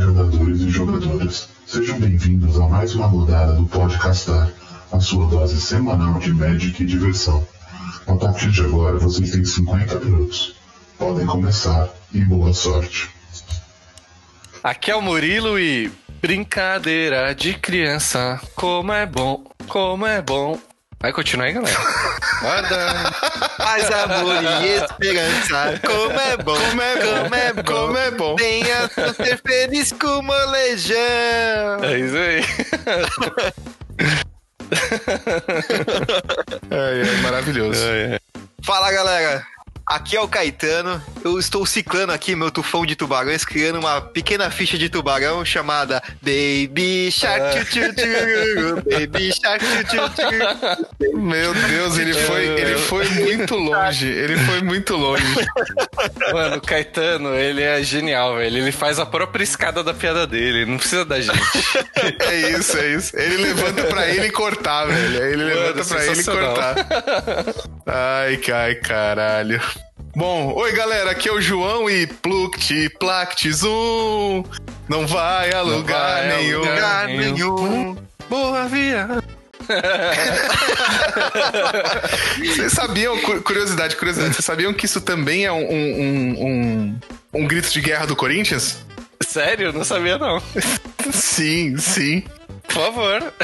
Jogadores e jogadoras. Sejam bem-vindos a mais uma rodada do Podcastar, a sua dose semanal de Magic e diversão. A partir de agora, vocês têm 50 minutos. Podem começar e boa sorte. Aqui é o Murilo e brincadeira de criança, como é bom, como é bom. Vai continuar aí, galera. Paz, amor e esperança. Como é bom, como é bom, como é bom. Como é bom. Venha ser feliz com o molejão. É isso aí. É, é maravilhoso. É, é. Fala, galera. Aqui é o Caetano. Eu estou ciclando aqui meu tufão de tubarões, criando uma pequena ficha de tubarão chamada Baby Shark Tchu Tchu Tchu, Baby Shark Tchu Tchu Tchu. Meu Deus, ele foi, ele foi muito longe. Ele foi muito longe. Mano, o Caetano, ele é genial, velho. Ele faz a própria escada da piada dele, não precisa da gente. É isso, é isso. Ele levanta pra ele cortar, velho. Ele Mano, levanta pra ele cortar. Ai, ai, caralho. Bom, oi galera, aqui é o João e Pluct, Plact, Zoom. Não vai a lugar vai a nenhum. lugar nenhum. Boa viagem. Vocês sabiam, cu- curiosidade, curiosidade, vocês sabiam que isso também é um, um, um, um- um grito de guerra do Corinthians? Sério? Não sabia, não. Sim, sim. Por favor.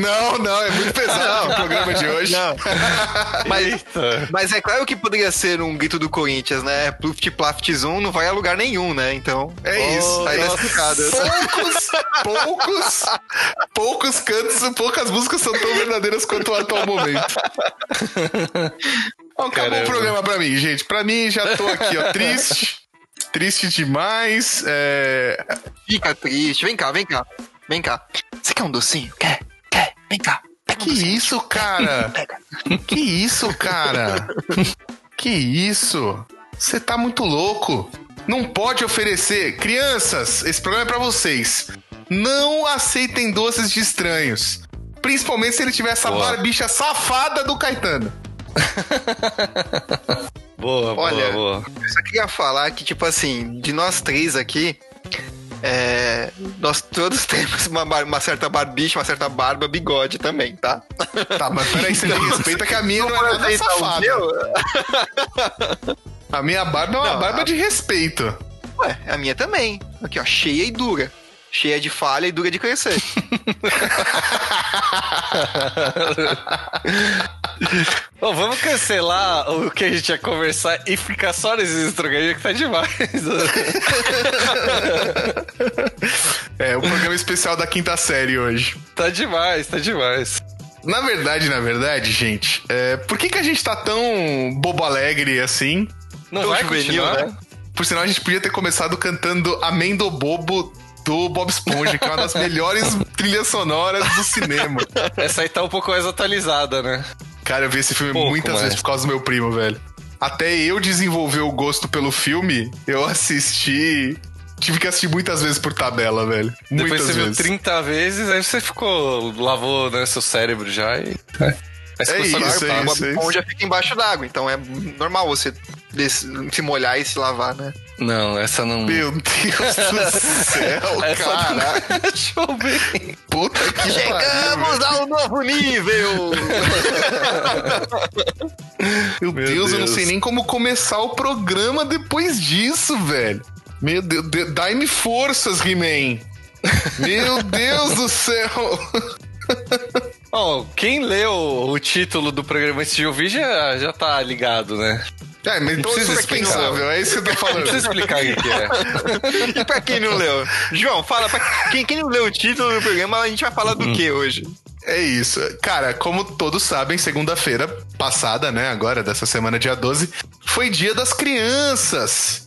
Não, não, é muito pesado o programa de hoje. Não. Mas, mas é claro que poderia ser um grito do Corinthians, né? Pluft Plaft Zoom não vai a lugar nenhum, né? Então. É isso. Aí tá explicado. Poucos, poucos, poucos cantos, poucas músicas são tão verdadeiras quanto o atual momento. Bom, acabou Caramba. o programa pra mim, gente. Pra mim, já tô aqui, ó, triste. Triste demais. É... Fica triste. Vem cá, vem cá. Vem cá. Você quer um docinho? Quer? Quer? Vem cá. Pega Que isso, cara? Que isso, cara? Que isso? Você tá muito louco. Não pode oferecer. Crianças, esse programa é pra vocês. Não aceitem doces de estranhos. Principalmente se ele tiver essa Boa. barbicha safada do Caetano. Boa, Olha, boa, boa. Eu só queria falar que, tipo assim, de nós três aqui, é, nós todos temos uma, uma certa barbicha, uma certa barba, bigode também, tá? Tá, mas peraí, você me respeita que a minha não é nada safada. A minha barba é uma Não, barba a- de respeito. Ué, a minha também. Aqui, ó, cheia e dura. Cheia de falha e dura de crescer. Bom, vamos cancelar o que a gente ia conversar e ficar só nesses trocadilhos que tá demais. É, o programa especial da quinta série hoje. tá demais, tá demais. Na verdade, na verdade, gente, é, por que, que a gente tá tão bobo alegre assim? Não Tão vai juvenil, continuar? né? Por sinal, a gente podia ter começado cantando Amendo Bobo do Bob Esponja, que é uma das melhores trilhas sonoras do cinema. Essa aí tá um pouco mais atualizada, né? Cara, eu vi esse filme Pouco muitas mais. vezes por causa do meu primo, velho. Até eu desenvolver o gosto pelo filme, eu assisti. Tive que assistir muitas vezes por tabela, velho. Depois muitas você viu vezes. 30 vezes, aí você ficou. lavou né, seu cérebro já e. Você É só isso, com é A barba. isso. Bob Esponja fica embaixo d'água, então é normal você se molhar e se lavar, né? Não, essa não. Meu Deus do céu, essa cara. não. Deixa eu ver. Puta que pariu. Chegamos ao novo nível! Meu, Meu Deus, eu não Deus. sei nem como começar o programa depois disso, velho. Meu Deus, de- dai-me forças, He-Man. Meu Deus do céu. Bom, quem leu o título do programa antes de ouvir já, já tá ligado, né? É, mas então isso é dispensável, é isso que eu tô Não falando. precisa explicar o que que é. E pra quem não leu? João, fala pra quem, quem não leu o título do programa, a gente vai falar do que hoje? É isso. Cara, como todos sabem, segunda-feira passada, né, agora, dessa semana, dia 12, foi dia das crianças.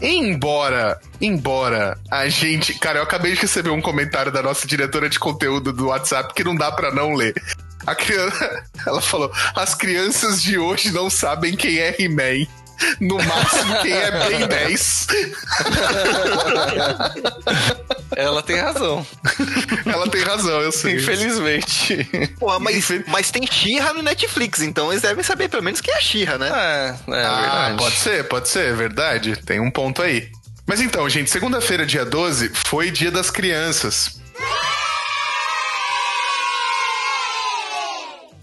Embora, embora a gente. Cara, eu acabei de receber um comentário da nossa diretora de conteúdo do WhatsApp que não dá pra não ler. A criança. Ela falou: as crianças de hoje não sabem quem é He-Man. No máximo, quem é Ben 10. Ela tem razão. Ela tem razão, eu sei. Infelizmente. Pô, mas, mas tem Xirra no Netflix, então eles devem saber pelo menos que é Xirra, né? É, é ah, verdade. pode ser, pode ser, é verdade. Tem um ponto aí. Mas então, gente, segunda-feira, dia 12, foi dia das crianças.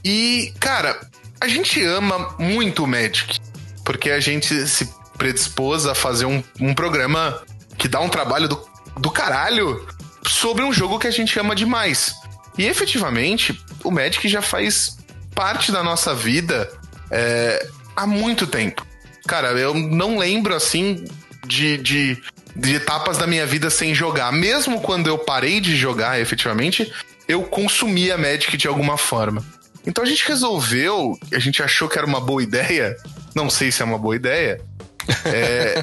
E, cara, a gente ama muito o Magic, porque a gente se predispôs a fazer um, um programa que dá um trabalho do, do caralho sobre um jogo que a gente ama demais. E efetivamente, o Magic já faz parte da nossa vida é, há muito tempo. Cara, eu não lembro assim de, de, de etapas da minha vida sem jogar. Mesmo quando eu parei de jogar efetivamente, eu consumia Magic de alguma forma. Então a gente resolveu, a gente achou que era uma boa ideia, não sei se é uma boa ideia. É...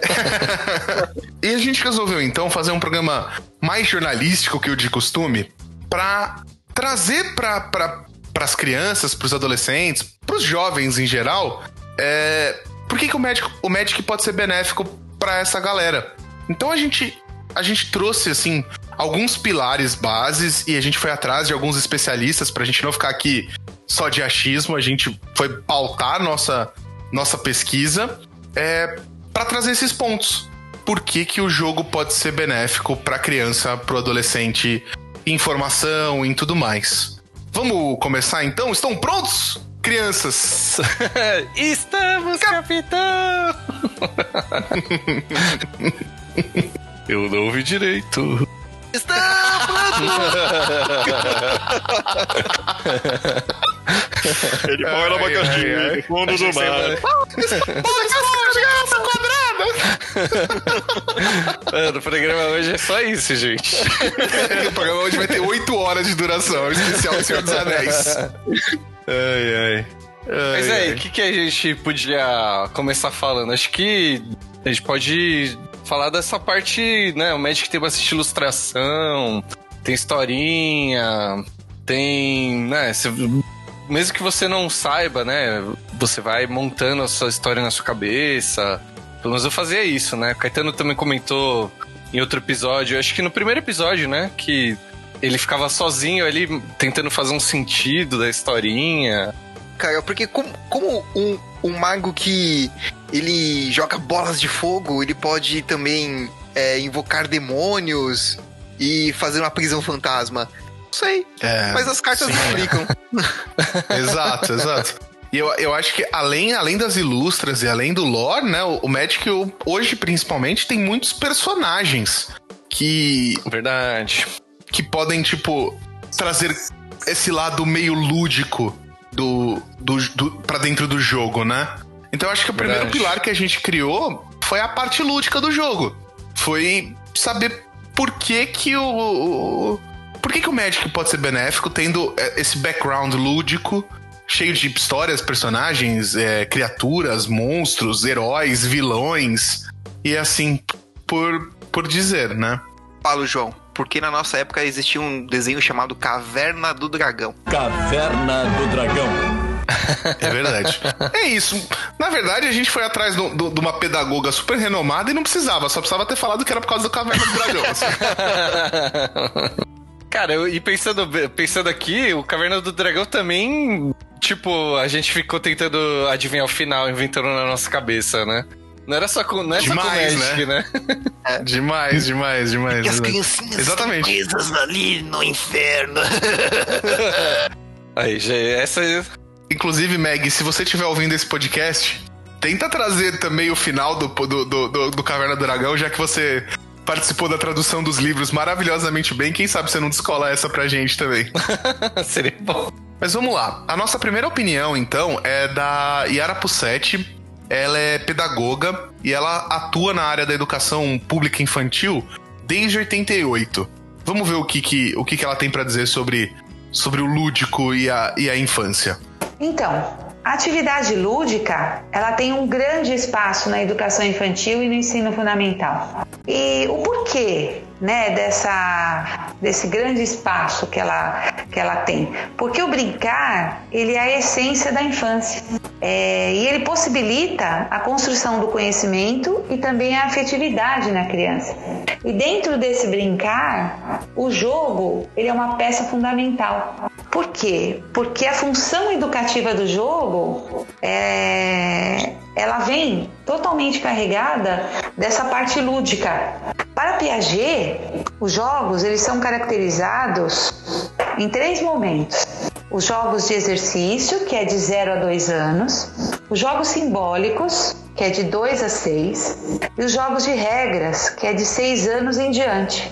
e a gente resolveu então fazer um programa mais jornalístico que o de costume para trazer para pra, as crianças, para os adolescentes, para os jovens em geral, é... por que, que o, Magic, o Magic pode ser benéfico para essa galera. Então a gente a gente trouxe assim alguns pilares bases e a gente foi atrás de alguns especialistas para a gente não ficar aqui só de achismo, a gente foi pautar nossa, nossa pesquisa é, para trazer esses pontos. Por que, que o jogo pode ser benéfico para criança, para o adolescente, informação e tudo mais. Vamos começar então? Estão prontos? Crianças! Estamos, capitão! Eu não ouvi direito. Está Ele mora no abacaxi, no fundo do mar. Mano, o programa hoje é só isso, gente. o programa hoje vai ter 8 horas de duração, especial do Senhor dos Anéis. Ai, ai. Mas aí, o que, que a gente podia começar falando? Acho que a gente pode falar dessa parte, né? O Magic tem bastante ilustração, tem historinha, tem, né? mesmo que você não saiba, né? Você vai montando a sua história na sua cabeça. Pelo menos eu fazia isso, né? O Caetano também comentou em outro episódio, acho que no primeiro episódio, né? Que ele ficava sozinho ali tentando fazer um sentido da historinha. Cara, porque como, como um, um mago que ele joga bolas de fogo, ele pode também é, invocar demônios e fazer uma prisão fantasma. Não sei. É, mas as cartas sim. não explicam. exato, exato. E eu, eu acho que além, além das ilustras e além do lore, né, o, o Magic hoje principalmente tem muitos personagens que. Verdade. Que podem, tipo, trazer esse lado meio lúdico do, do, do para dentro do jogo, né? Então eu acho que o primeiro Verdade. pilar que a gente criou foi a parte lúdica do jogo. Foi saber por que que o, o por que que o Magic pode ser benéfico tendo é, esse background lúdico cheio de histórias, personagens, é, criaturas, monstros, heróis, vilões e assim por por dizer, né? Fala, João porque na nossa época existia um desenho chamado Caverna do Dragão. Caverna do Dragão. É verdade. É isso. Na verdade, a gente foi atrás de uma pedagoga super renomada e não precisava, só precisava ter falado que era por causa do Caverna do Dragão. Assim. Cara, eu, e pensando, pensando aqui, o Caverna do Dragão também. Tipo, a gente ficou tentando adivinhar o final, inventando na nossa cabeça, né? Não era só com, não é demais, só com Magic, né? né? É. Demais, demais, demais. E as criancinhas Exatamente. presas ali no inferno. Aí, já, essa Inclusive, Meg, se você estiver ouvindo esse podcast, tenta trazer também o final do, do, do, do Caverna do Dragão, já que você participou da tradução dos livros maravilhosamente bem. Quem sabe você não descola essa pra gente também. Seria bom. Mas vamos lá. A nossa primeira opinião, então, é da Yara Pussetti. Ela é pedagoga e ela atua na área da educação pública infantil desde 88. Vamos ver o que, que, o que, que ela tem para dizer sobre, sobre o lúdico e a, e a infância. Então, a atividade lúdica, ela tem um grande espaço na educação infantil e no ensino fundamental. E o porquê né, dessa, desse grande espaço que ela, que ela tem. Porque o brincar, ele é a essência da infância. É, e ele possibilita a construção do conhecimento e também a afetividade na criança. E dentro desse brincar, o jogo ele é uma peça fundamental. Por quê? Porque a função educativa do jogo é, ela vem totalmente carregada dessa parte lúdica. Para Piaget, os jogos eles são caracterizados em três momentos: os jogos de exercício, que é de 0 a 2 anos, os jogos simbólicos, que é de 2 a 6, e os jogos de regras, que é de 6 anos em diante.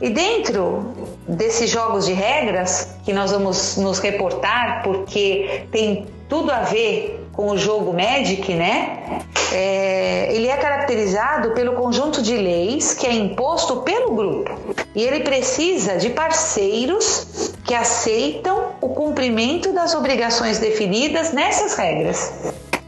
E dentro desses jogos de regras, que nós vamos nos reportar, porque tem tudo a ver com o jogo Magic, né? É, ele é caracterizado pelo conjunto de leis que é imposto pelo grupo. E ele precisa de parceiros que aceitam o cumprimento das obrigações definidas nessas regras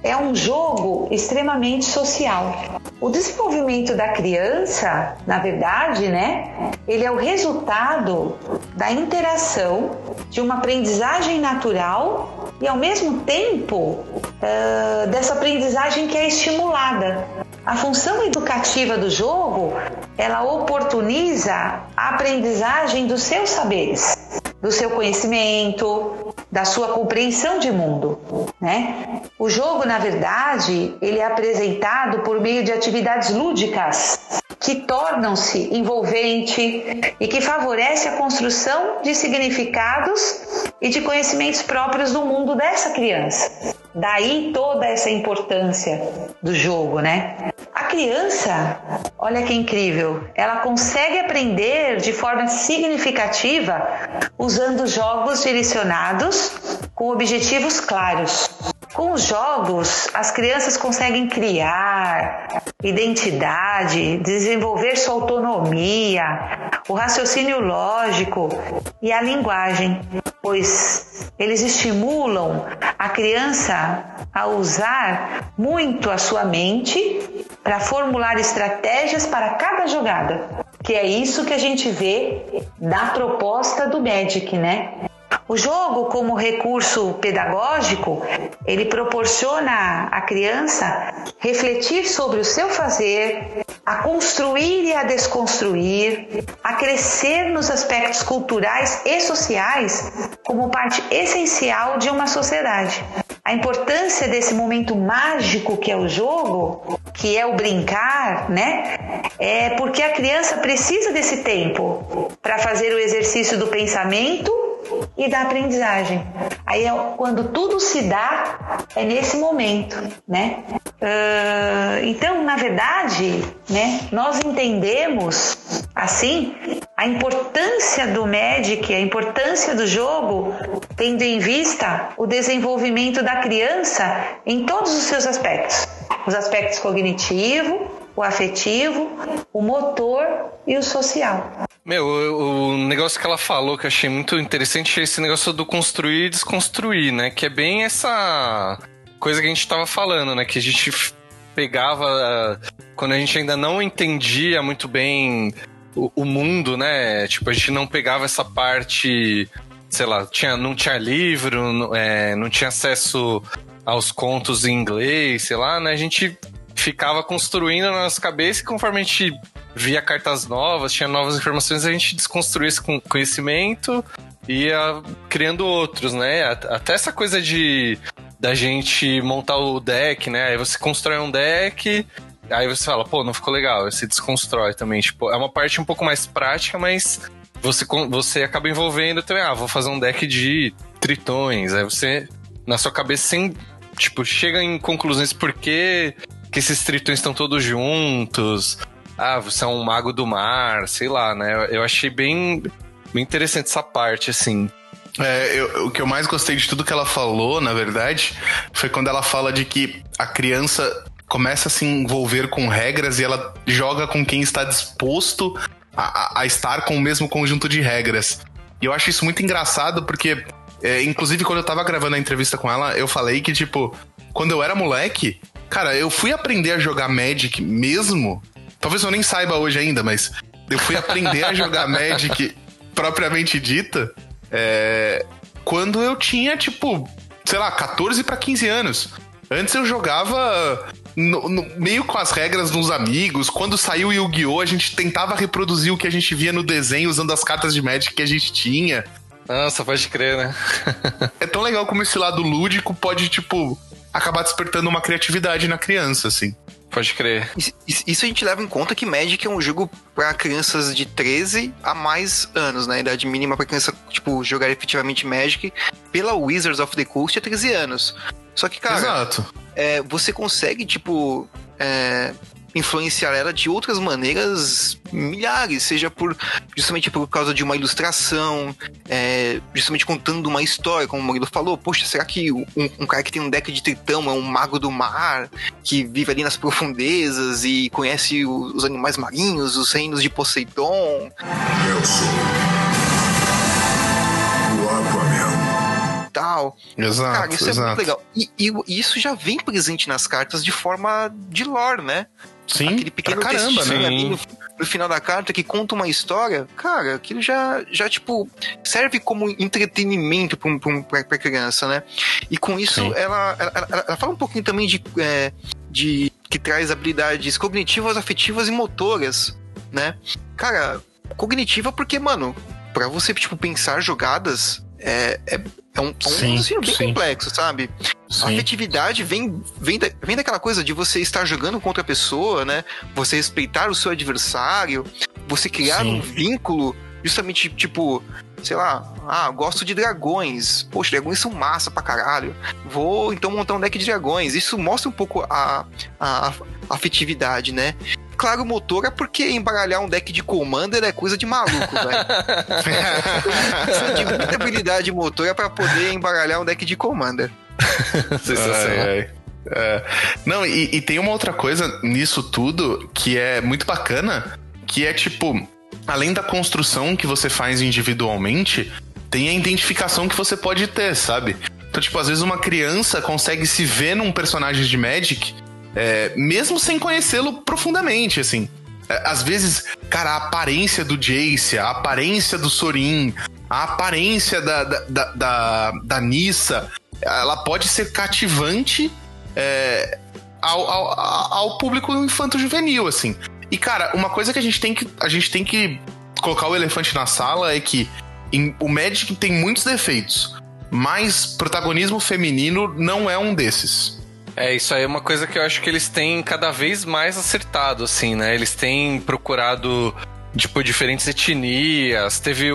é um jogo extremamente social. O desenvolvimento da criança, na verdade, né, ele é o resultado da interação de uma aprendizagem natural e, ao mesmo tempo, uh, dessa aprendizagem que é estimulada. A função educativa do jogo, ela oportuniza a aprendizagem dos seus saberes, do seu conhecimento, da sua compreensão de mundo, né? O jogo, na verdade, ele é apresentado por meio de atividades lúdicas que tornam-se envolvente e que favorece a construção de significados e de conhecimentos próprios do mundo dessa criança. Daí toda essa importância do jogo, né? A criança, olha que incrível, ela consegue aprender de forma significativa usando jogos direcionados com objetivos claros. Com os jogos, as crianças conseguem criar identidade, desenvolver sua autonomia, o raciocínio lógico e a linguagem, pois eles estimulam a criança a usar muito a sua mente para formular estratégias para cada jogada, que é isso que a gente vê na proposta do Magic, né? O jogo, como recurso pedagógico, ele proporciona à criança refletir sobre o seu fazer, a construir e a desconstruir, a crescer nos aspectos culturais e sociais como parte essencial de uma sociedade. A importância desse momento mágico que é o jogo, que é o brincar, né? É porque a criança precisa desse tempo para fazer o exercício do pensamento e da aprendizagem. Aí é quando tudo se dá, é nesse momento, né? Uh, então, na verdade, né, nós entendemos assim a importância do Magic, a importância do jogo, tendo em vista o desenvolvimento da criança em todos os seus aspectos, os aspectos cognitivo, o afetivo, o motor e o social. Meu, o, negócio que ela falou que eu achei muito interessante é esse negócio do construir e desconstruir, né? Que é bem essa coisa que a gente tava falando, né? Que a gente pegava quando a gente ainda não entendia muito bem o, o mundo, né? Tipo, a gente não pegava essa parte, sei lá, tinha, não tinha livro, não, é, não tinha acesso aos contos em inglês, sei lá, né? A gente ficava construindo na nossa cabeça e conforme a gente via cartas novas, tinha novas informações, a gente desconstruía esse conhecimento e ia criando outros, né? Até essa coisa de da gente montar o deck, né? Aí você constrói um deck, aí você fala, pô, não ficou legal, aí você desconstrói também. Tipo, é uma parte um pouco mais prática, mas você, você acaba envolvendo também, ah, vou fazer um deck de tritões. Aí você, na sua cabeça, sem, tipo, chega em conclusões porque que esses tritões estão todos juntos. Ah, você é um mago do mar, sei lá, né? Eu achei bem, bem interessante essa parte, assim. É, eu, o que eu mais gostei de tudo que ela falou, na verdade, foi quando ela fala de que a criança começa a se envolver com regras e ela joga com quem está disposto a, a estar com o mesmo conjunto de regras. E eu acho isso muito engraçado porque, é, inclusive, quando eu tava gravando a entrevista com ela, eu falei que, tipo, quando eu era moleque, Cara, eu fui aprender a jogar Magic mesmo. Talvez eu nem saiba hoje ainda, mas eu fui aprender a jogar Magic propriamente dita é, quando eu tinha, tipo, sei lá, 14 para 15 anos. Antes eu jogava no, no, meio com as regras dos amigos. Quando saiu o Yu-Gi-Oh!, a gente tentava reproduzir o que a gente via no desenho usando as cartas de Magic que a gente tinha. Nossa, pode crer, né? é tão legal como esse lado lúdico pode, tipo, acabar despertando uma criatividade na criança, assim. Pode crer. Isso a gente leva em conta que Magic é um jogo para crianças de 13 a mais anos, né? A idade mínima para criança, tipo, jogar efetivamente Magic pela Wizards of the Coast é 13 anos. Só que, cara, Exato. É, você consegue, tipo, é, influenciar ela de outras maneiras milhares, seja por justamente por causa de uma ilustração, é, justamente contando uma história, como o Murilo falou. Poxa, será que um, um, cara que tem um deck de tritão é um mago do mar que vive ali nas profundezas e conhece os animais marinhos, os reinos de Poseidon? Eu sou tal. Exato, Cara, isso exato. é muito legal. E, e, isso já vem presente nas cartas de forma de lore, né? Sim, Aquele pequeno caramba, né? Ali no, no, final da carta que conta uma história, cara, aquilo já, já tipo, serve como entretenimento pra, pra, pra criança, né? E com isso, ela, ela, ela, ela, fala um pouquinho também de, é, de que traz habilidades cognitivas, afetivas e motoras, né? Cara, cognitiva porque, mano, para você, tipo, pensar jogadas é, é, é um, é um sim, raciocínio bem sim. complexo, sabe? Sim. A afetividade vem, vem, da, vem daquela coisa de você estar jogando contra a pessoa, né? Você respeitar o seu adversário, você criar um vínculo, justamente tipo, sei lá, ah, gosto de dragões. Poxa, dragões são massa pra caralho. Vou então montar um deck de dragões. Isso mostra um pouco a, a, a afetividade, né? Claro motor é porque embaralhar um deck de Commander é coisa de maluco, velho. Precisa de muita habilidade motora para poder embaralhar um deck de Commander. Sensacional. Ai, ai. É. Não, e, e, tem uma outra coisa nisso tudo que é muito bacana, que é tipo, além da construção que você faz individualmente, tem a identificação que você pode ter, sabe? Então, tipo, às vezes uma criança consegue se ver num personagem de Magic é, mesmo sem conhecê-lo profundamente, assim. É, às vezes, cara, a aparência do Jace, a aparência do Sorin, a aparência da, da, da, da, da Nissa, ela pode ser cativante é, ao, ao, ao público infanto-juvenil, assim. E, cara, uma coisa que a gente tem que, a gente tem que colocar o elefante na sala é que em, o Magic tem muitos defeitos, mas protagonismo feminino não é um desses. É, isso aí é uma coisa que eu acho que eles têm cada vez mais acertado, assim, né? Eles têm procurado, tipo, diferentes etnias. Teve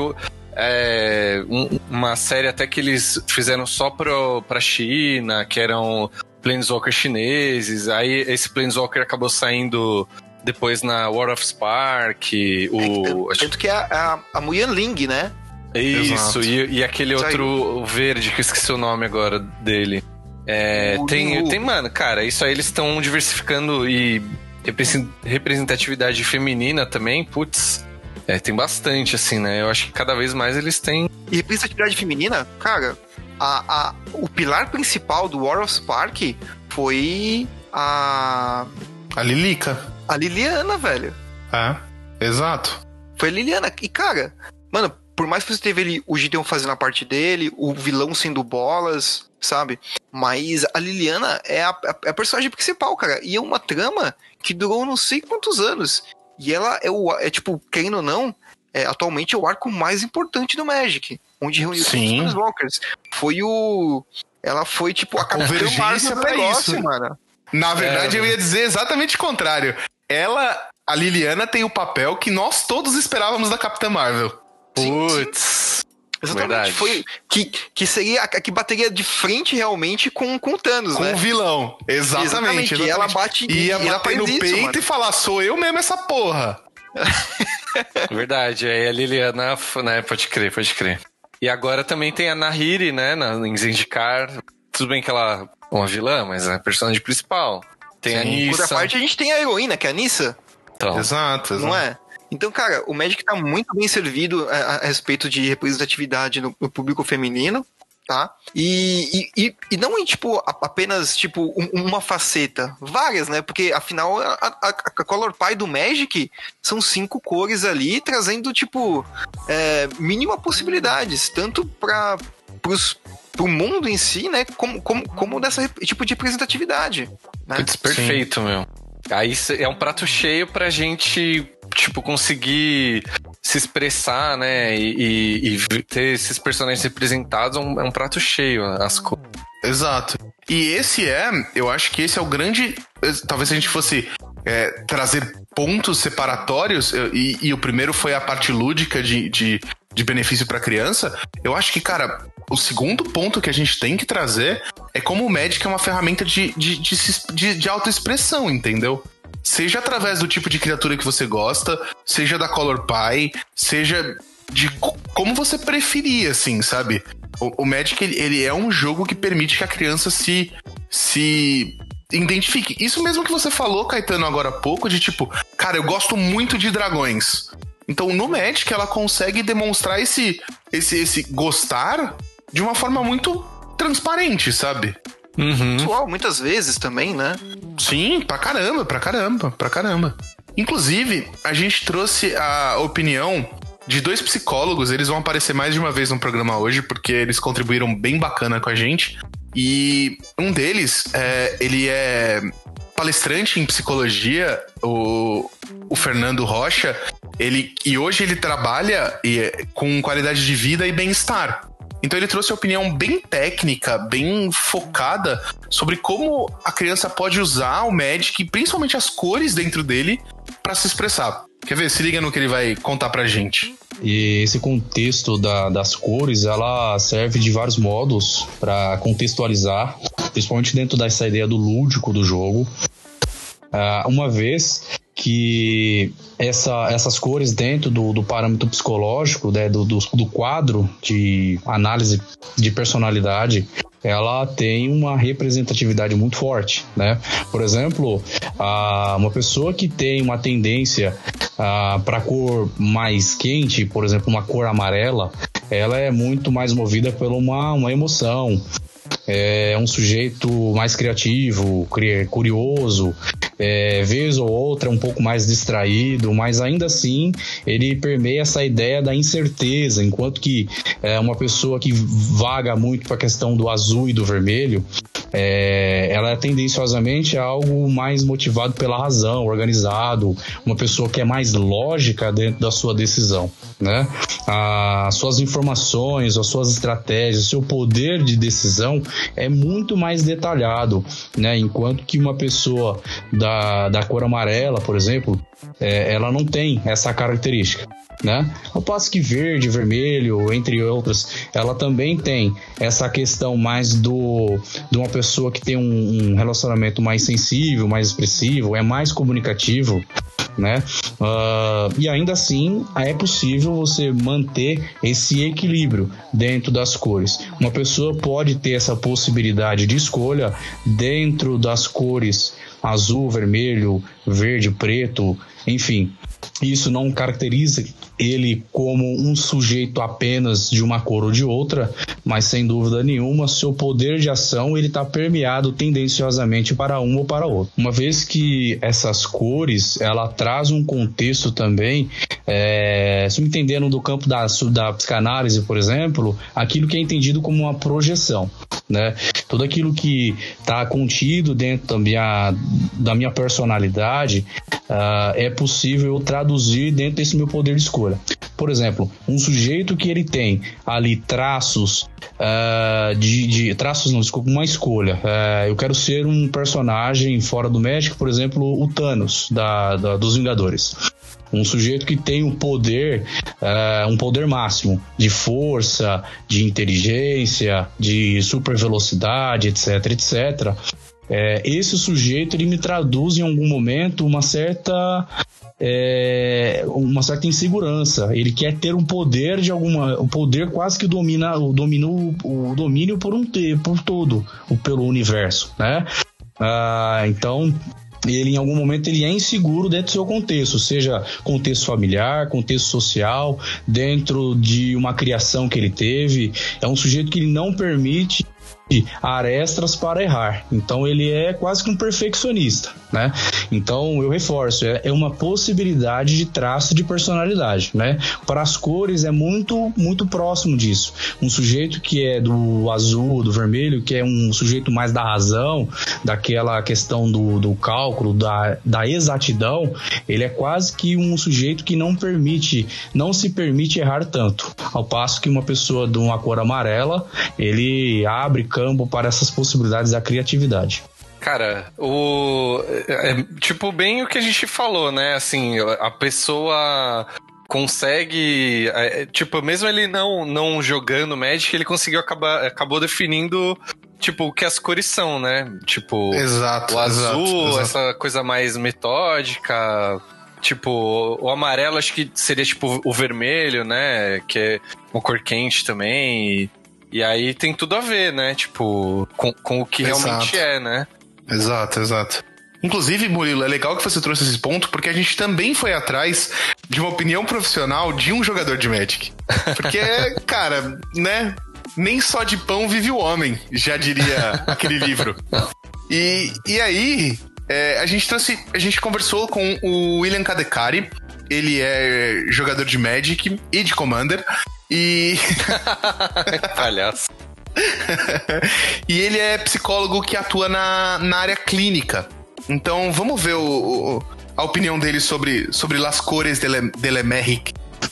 é, um, uma série até que eles fizeram só pro, pra China, que eram Planeswalker chineses. Aí esse Planeswalker acabou saindo depois na War of Spark. O, é, tanto, que é a, a, a Muyan Ling, né? Isso, e, e, aquele outro verde que eu esqueci o nome agora dele. É, tem, tem, mano, cara, isso aí eles estão diversificando e representatividade feminina também, putz. É, tem bastante, assim, né? Eu acho que cada vez mais eles têm. E representatividade feminina, cara, a, a, o pilar principal do War of Spark foi a. A Lilica. A Liliana, velho. É, exato. Foi a Liliana. E, cara, mano, por mais que você teve ali o Gideon fazendo a parte dele, o vilão sendo bolas, sabe? Mas a Liliana é a, a, a, personagem principal, cara. E é uma trama que durou não sei quantos anos. E ela é o. É tipo, querendo ou não, é, atualmente é o arco mais importante do Magic. Onde reuniu Sim. todos os Walkers. Foi o. Ela foi, tipo, a, a convergência para negócio, isso. mano. Na verdade, é. eu ia dizer exatamente o contrário. Ela, a Liliana, tem o papel que nós todos esperávamos da Capitã Marvel. Putz. Exatamente. Verdade. Foi que, que seria que bateria de frente realmente com, com o Thanos, com né? o vilão. Exatamente. exatamente. exatamente. E ela bate Ia e bater no isso, peito mano. e falar: sou eu mesmo essa porra. Verdade. Aí a Liliana, né? Pode crer, pode crer. E agora também tem a Nahiri, né? Na, em Zendikar. Tudo bem que ela é uma vilã, mas é a personagem principal. Tem Sim. a Nissa. Por parte, a gente tem a heroína, que é a Nissa. Então, exato, exato. Não é? Então, cara, o Magic tá muito bem servido a, a respeito de representatividade no, no, público feminino. tá? E, e, e não em, tipo, apenas, tipo, um, uma faceta. Várias, né? Porque, afinal, a, a, a, Color Pie do Magic são cinco cores ali, trazendo, tipo, é, mínima possibilidades, tanto para pro mundo em si, né? Como, como, como dessa tipo de representatividade. Né? perfeito, Sim. meu. Aí é um prato cheio pra gente, tipo, conseguir se expressar, né? E, e ter esses personagens representados é um, é um prato cheio, as coisas. Exato. E esse é, eu acho que esse é o grande. Talvez se a gente fosse é, trazer pontos separatórios, e, e, o primeiro foi a parte lúdica de, de, de benefício para criança, eu acho que, cara, o segundo ponto que a gente tem que trazer é como o Magic é uma ferramenta de, de, de, de, de autoexpressão, entendeu? Seja através do tipo de criatura que você gosta, seja da Color Pie, seja de como você preferir, assim, sabe? O, o Magic, ele, ele, é um jogo que permite que a criança se, se identifique. Isso mesmo que você falou, Caetano, agora há pouco, de tipo, cara, eu gosto muito de dragões. Então, no Magic, ela consegue demonstrar esse, esse, esse gostar de uma forma muito transparente, sabe? Uhum. Pessoal, muitas vezes também, né? Sim, pra caramba, pra caramba, pra caramba. Inclusive, a gente trouxe a opinião de dois psicólogos, eles vão aparecer mais de uma vez no programa hoje, porque eles contribuíram bem bacana com a gente. E um deles, é, ele é palestrante em psicologia, o, o Fernando Rocha, ele, e hoje ele trabalha com qualidade de vida e bem-estar. Então ele trouxe a opinião bem técnica, bem focada sobre como a criança pode usar o Magic, principalmente as cores dentro dele, para se expressar. Quer ver? Se liga no que ele vai contar pra gente. E esse contexto da, das cores, ela serve de vários modos para contextualizar, principalmente dentro dessa ideia do lúdico do jogo. Uh, uma vez que essa, essas cores dentro do, do parâmetro psicológico, né, do, do, do, quadro de análise de personalidade, ela tem uma representatividade muito forte, né? Por exemplo, a, uma pessoa que tem uma tendência para cor mais quente, por exemplo, uma cor amarela, ela é muito mais movida por uma, uma emoção, é um sujeito mais criativo, curioso, é, vez ou outra um pouco mais distraído, mas ainda assim ele permeia essa ideia da incerteza, enquanto que é uma pessoa que vaga muito para a questão do azul e do vermelho, é, ela é tendenciosamente algo mais motivado pela razão, organizado, uma pessoa que é mais lógica dentro da sua decisão, né? As suas informações, as suas estratégias, seu poder de decisão é muito mais detalhado, né? Enquanto que uma pessoa da, da cor amarela, por exemplo, é, ela não tem essa característica né? Ao passo que verde, vermelho, entre outras, ela também tem essa questão mais do de uma pessoa que tem um, um relacionamento mais sensível, mais expressivo, é mais comunicativo, né? Uh, e ainda assim é possível você manter esse equilíbrio dentro das cores. Uma pessoa pode ter essa possibilidade de escolha dentro das cores azul, vermelho, verde, preto, enfim. Isso não caracteriza ele como um sujeito apenas de uma cor ou de outra, mas sem dúvida nenhuma, seu poder de ação ele está permeado tendenciosamente para um ou para outro. Uma vez que essas cores ela traz um contexto também, é, se me entendendo do campo da, da psicanálise, por exemplo, aquilo que é entendido como uma projeção, né? Tudo aquilo que está contido dentro da minha, da minha personalidade uh, é possível traduzir dentro desse meu poder de escolha. Por exemplo, um sujeito que ele tem ali traços uh, de, de, traços não, desculpa, uma escolha. Uh, eu quero ser um personagem fora do México, por exemplo, o Thanos da, da dos Vingadores um sujeito que tem um poder, uh, um poder máximo de força, de inteligência, de super velocidade, etc, etc. É, esse sujeito ele me traduz em algum momento uma certa é, uma certa insegurança. Ele quer ter um poder de alguma, um poder quase que domina, o domínio, o domínio por um por todo, pelo universo, né? Ah, então ele em algum momento ele é inseguro dentro do seu contexto, seja contexto familiar, contexto social, dentro de uma criação que ele teve. É um sujeito que ele não permite arestas para errar. Então ele é quase que um perfeccionista, né? Então eu reforço, é, é uma possibilidade de traço de personalidade, né? Para as cores é muito muito próximo disso. Um sujeito que é do azul, do vermelho, que é um sujeito mais da razão, daquela questão do, do cálculo, da, da exatidão, ele é quase que um sujeito que não permite, não se permite errar tanto. Ao passo que uma pessoa de uma cor amarela, ele abre campo para essas possibilidades da criatividade. Cara, o. É, é, tipo, bem o que a gente falou, né? Assim, a pessoa consegue. É, tipo, mesmo ele não, não jogando Magic, ele conseguiu acabar, acabou definindo. Tipo, o que as cores são, né? Tipo, exato, o azul, exato, exato. essa coisa mais metódica, Tipo, o amarelo acho que seria tipo o vermelho, né? Que é uma cor quente também. E, aí tem tudo a ver, né? Tipo, com, com o que Exato. realmente é, né? Exato, exato. Inclusive, Murilo, é legal que você trouxe esse ponto, porque a gente também foi atrás de uma opinião profissional de um jogador de Magic. Porque, cara, né? Nem só de pão vive o homem, já diria aquele livro. E, e aí, é, a gente trouxe. A gente conversou com o William Kadekari. Ele é jogador de Magic e de Commander. E. Palhaço. e ele é psicólogo que atua na, na área clínica. Então vamos ver o, o, a opinião dele sobre, sobre Las Cores de, Le, de.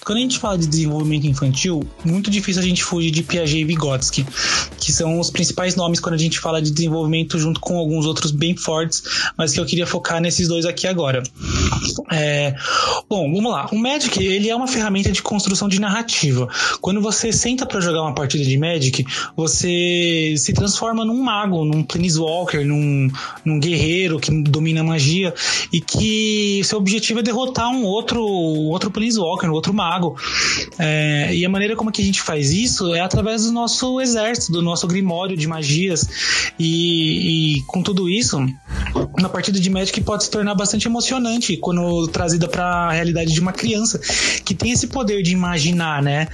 Quando a gente fala de desenvolvimento infantil, muito difícil a gente fugir de Piaget e Vygotsky, que são os principais nomes quando a gente fala de desenvolvimento, junto com alguns outros bem fortes, mas que eu queria focar nesses dois aqui agora. É, bom, vamos lá. O Magic ele é uma ferramenta de construção de narrativa. Quando você senta para jogar uma partida de Magic, você se transforma num mago, num planeswalker, num, num guerreiro que domina a magia e que seu objetivo é derrotar um outro outro planeswalker, um outro mago. É, e a maneira como que a gente faz isso é através do nosso exército, do nosso grimório de magias. E, e com tudo isso, uma partida de Magic pode se tornar bastante emocionante quando trazida para a realidade de uma criança que tem esse poder de imaginar, né?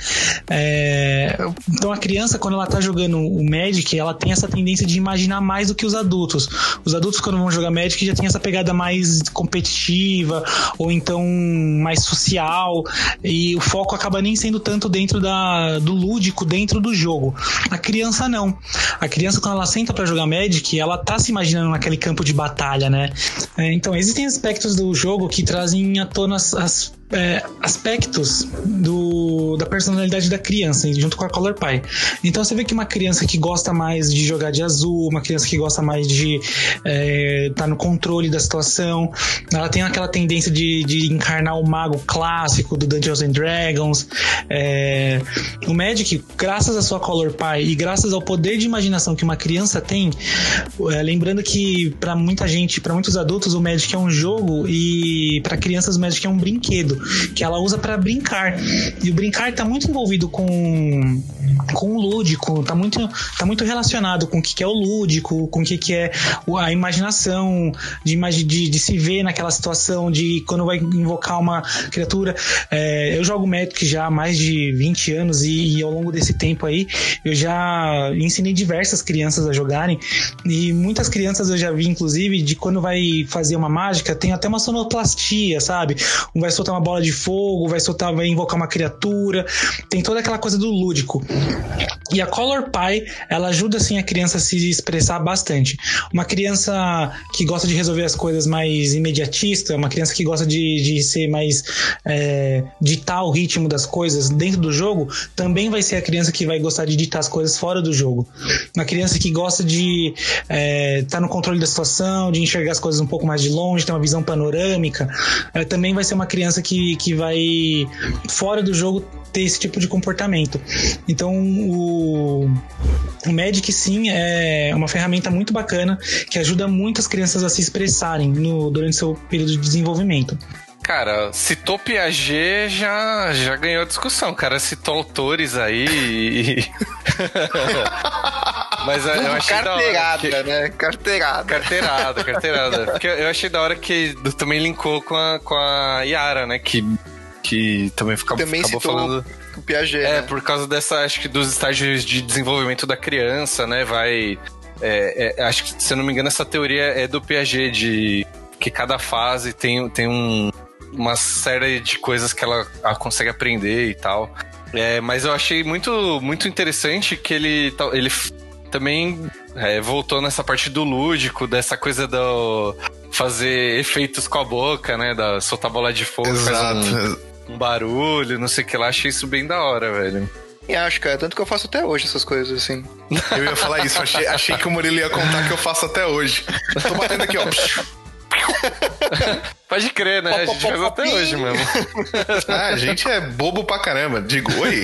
É, então a criança, quando ela tá jogando o Magic, ela tem essa tendência de imaginar mais do que os adultos. Os adultos, quando vão jogar Magic, já tem essa pegada mais competitiva ou então mais social e o foco acaba nem sendo tanto dentro da, do lúdico, dentro do jogo. A criança não. A criança, quando ela senta para jogar Magic, ela tá se imaginando naquele campo de batalha, né? É, então, existem aspectos do jogo que trazem à tona as, as é, aspectos do, da personalidade da criança, junto com a Color Pie. Então você vê que uma criança que gosta mais de jogar de azul, uma criança que gosta mais de estar é, tá no controle da situação, ela tem aquela tendência de, de encarnar o mago clássico do Dungeons and Dragons. É, o Magic, graças à sua Color Pie e graças ao poder de imaginação que uma criança tem, é, lembrando que para muita gente, para muitos adultos, o Magic é um jogo e para crianças o Magic é um brinquedo que ela usa para brincar. E o brincar está muito envolvido com com o lúdico, tá muito, tá muito relacionado com o que, é o lúdico, com o que, que é a imaginação, de, de, de se ver naquela situação, de quando vai invocar uma criatura. É, eu jogo Magic já há mais de 20 anos e, e, ao longo desse tempo aí eu já ensinei diversas crianças a jogarem e muitas crianças eu já vi, inclusive, de quando vai fazer uma mágica, tem até uma sonoplastia, sabe? Um vai soltar uma bola de fogo, vai soltar, vai invocar uma criatura, tem toda aquela coisa do lúdico. E a Color Pie, ela ajuda assim a criança a se expressar bastante. Uma criança que gosta de resolver as coisas mais imediatista, uma criança que gosta de, de ser mais é, ditar o ritmo das coisas dentro do jogo, também vai ser a criança que vai gostar de ditar as coisas fora do jogo. Uma criança que gosta de estar é, tá no controle da situação, de enxergar as coisas um pouco mais de longe, ter uma visão panorâmica, é, também vai ser uma criança que, que vai fora do jogo ter esse tipo de comportamento. Então, o, o Magic, sim, é uma ferramenta muito bacana que ajuda muitas crianças a se expressarem no, durante seu período de desenvolvimento. Cara, citou Piaget já, já ganhou discussão. Cara, citou autores aí. Mas eu, eu achei carteirada, que... né? Carteirada. Carteirada, carteirada. Porque eu achei da hora que também linkou com a, com a Yara, né? Que, que também ficava, também acabou falando. O Piaget. É, né? por causa dessa, acho que dos estágios de desenvolvimento da criança, né? Vai. É, é, acho que, se eu não me engano, essa teoria é do Piaget, de que cada fase tem, tem um, uma série de coisas que ela, consegue aprender e tal. É, mas eu achei muito, muito interessante que ele, ele também é, voltou nessa parte do lúdico, dessa coisa do fazer efeitos com a boca, né? Da soltar bola de fogo, Exato. Um, um, barulho, não sei o que lá. Achei isso bem da hora, velho. E acho, cara, tanto que eu faço até hoje essas coisas, assim. Eu ia falar isso, achei, achei que o Murilo ia contar que eu faço até hoje. Tô batendo aqui, ó. Pode crer, né? A gente faz até hoje mesmo. Ah, a gente é bobo pra caramba. Digo, oi.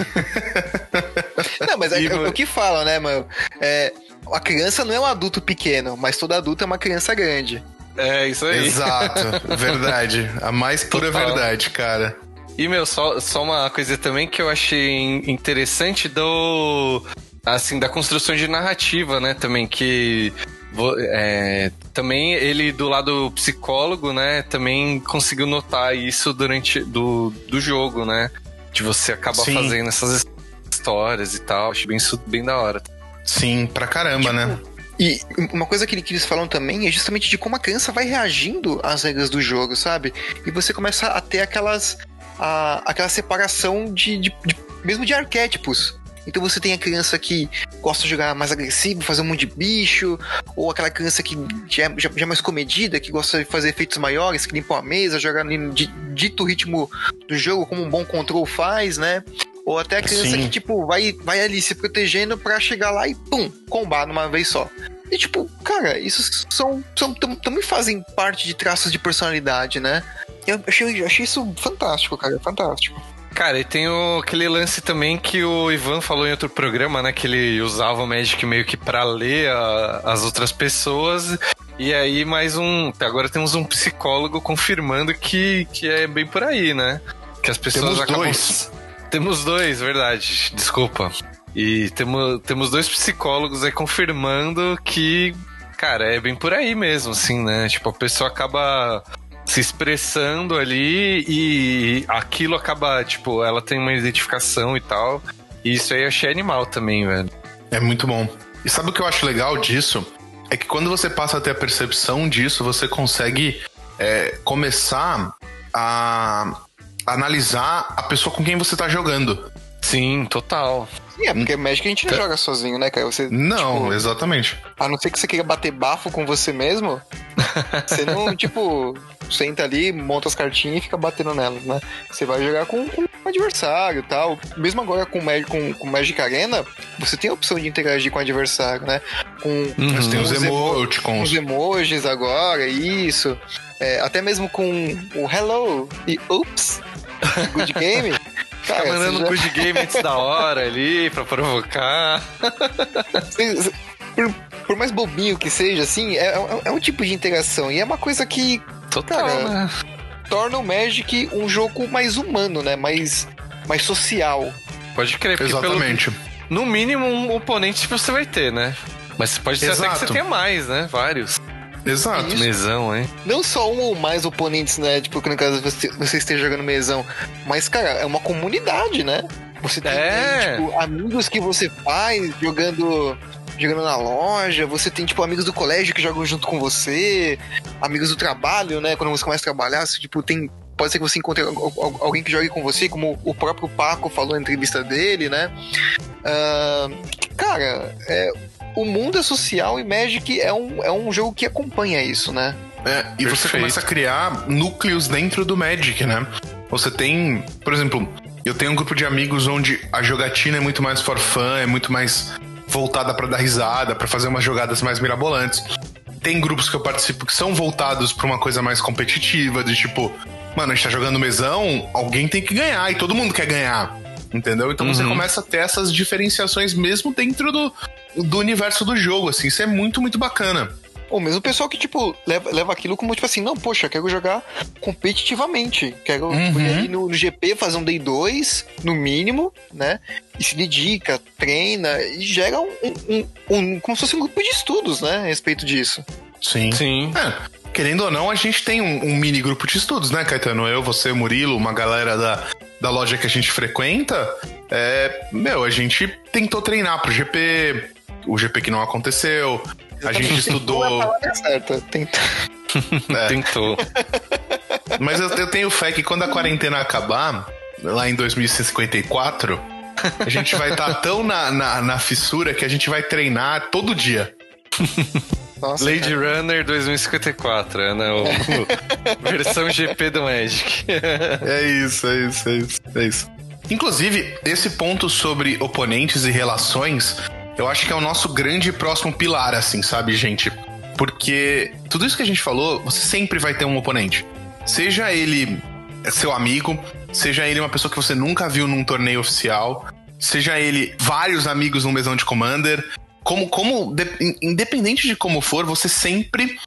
Não, mas é, é o que falam, né, mano? É, a criança não é um adulto pequeno, mas todo adulto é uma criança grande. É, isso aí. Exato, verdade. A mais pura Total. verdade, cara. E, meu, só, só uma coisa também que eu achei interessante do. Assim, da construção de narrativa, né? Também, que é, também ele do lado psicólogo, né, também conseguiu notar isso durante do, do jogo, né? De você acabar Sim. fazendo essas histórias e tal. Acho bem, bem da hora. Sim, pra caramba, né? tipo, né? E uma coisa que, eles falam também é justamente de como a criança vai reagindo às regras do jogo, sabe? E você começa a ter aquelas. A, aquela separação de, de, de mesmo de arquétipos. Então você tem a criança que gosta de jogar mais agressivo, fazer um monte de bicho, ou aquela criança que já é, já, já é mais comedida, que gosta de fazer efeitos maiores, que limpa a mesa, jogar no dito ritmo do jogo, como um bom control faz, né? Ou até a criança Sim. que, tipo, vai, vai ali se protegendo para chegar lá e, pum, combar numa vez só. E, tipo, cara, isso são, são também fazem parte de traços de personalidade, né? Eu achei, eu achei isso fantástico, cara, fantástico. Cara, e tem o, aquele lance também que o Ivan falou em outro programa, né? Que ele usava o Magic meio que pra ler a, as outras pessoas. E aí, mais um. Agora temos um psicólogo confirmando que, que é bem por aí, né? Que as pessoas temos acabam. Dois. Temos dois, verdade. Desculpa. E temos, temos dois psicólogos aí confirmando que, cara, é bem por aí mesmo, assim, né? Tipo, a pessoa acaba se expressando ali e aquilo acaba, tipo, ela tem uma identificação e tal. E isso aí eu achei animal também, velho. É muito bom. E sabe o que eu acho legal disso? É que quando você passa a ter a percepção disso, você consegue é, começar a analisar a pessoa com quem você tá jogando. Sim, total. Sim, é porque Magic a gente não tá. joga sozinho, né, cara? Você, não, tipo, exatamente. A não ser que você queira bater bafo com você mesmo, você não, tipo, senta ali, monta as cartinhas e fica batendo nelas, né? Você vai jogar com, com o adversário e tal. Mesmo agora com, com, com Magic Arena, você tem a opção de interagir com o adversário, né? Com, uhum, tem os, os emoticons. Os emojis agora, isso. É, até mesmo com o Hello e Oops, Good Game. Cara, Fica mandando já... good game antes da hora ali pra provocar. por, por, mais bobinho que seja, assim, é, é, é, um tipo de interação. E é uma coisa que Total, cara, né? torna o Magic um jogo mais humano, né? Mais, mais social. Pode crer, porque Exatamente. Pelo, no mínimo, um oponente você vai ter, né? Mas pode ser Exato. até que você tenha mais, né? Vários. Exato. Isso. Mesão, hein? Não só um ou mais oponentes, né? Tipo, que no caso você, você esteja jogando mesão. Mas, cara, é uma comunidade, né? Você tem, é. tipo, amigos que você faz jogando jogando na loja, você tem, tipo, amigos do colégio que jogam junto com você, amigos do trabalho, né? Quando você começa a trabalhar, você, tipo, tem. Pode ser que você encontre alguém que jogue com você, como o próprio Paco falou na entrevista dele, né? Uh, cara, é, o mundo é social e Magic é um, é um jogo que acompanha isso, né? É, e Perfeito. você começa a criar núcleos dentro do Magic, né? Você tem, por exemplo, eu tenho um grupo de amigos onde a jogatina é muito mais for fun, é muito mais voltada para dar risada, para fazer umas jogadas mais mirabolantes. Tem grupos que eu participo que são voltados para uma coisa mais competitiva, de tipo, mano, a gente tá jogando mesão, alguém tem que ganhar e todo mundo quer ganhar. Entendeu? Então uhum. você começa a ter essas diferenciações mesmo dentro do, do universo do jogo, assim. Isso é muito, muito bacana. Ou mesmo o pessoal que, tipo, leva, leva aquilo como, tipo assim, não, poxa, quero jogar competitivamente. Quero Uhum. ir no, no GP fazer um Day 2, no mínimo, né? E se dedica, treina e gera um, um- um- como se fosse um grupo de estudos, né? A respeito disso. Sim. Sim. É, querendo ou não, a gente tem um, um mini grupo de estudos, né, Caetano? Eu, você, Murilo, uma galera da, da loja que a gente frequenta. É, meu, a gente tentou treinar pro GP, o GP que não aconteceu. A gente estudou. Não é a certa. É. Tentou. Mas eu, eu tenho fé que quando a quarentena acabar, lá em 2154, a gente vai estar tão na, na, na fissura que a gente vai treinar todo dia. Nossa, Lady Runner 2054, é, né? O, o- versão GP do Magic. É isso, é isso, é isso, é isso. Inclusive, esse ponto sobre oponentes e relações, eu acho que é o nosso grande e próximo pilar, assim, sabe, gente? Porque tudo isso que a gente falou, você sempre vai ter um oponente. Seja ele seu amigo, seja ele uma pessoa que você nunca viu num torneio oficial, seja ele vários amigos num mesão de Commander. Como, como de- in- independente de como for, você sempre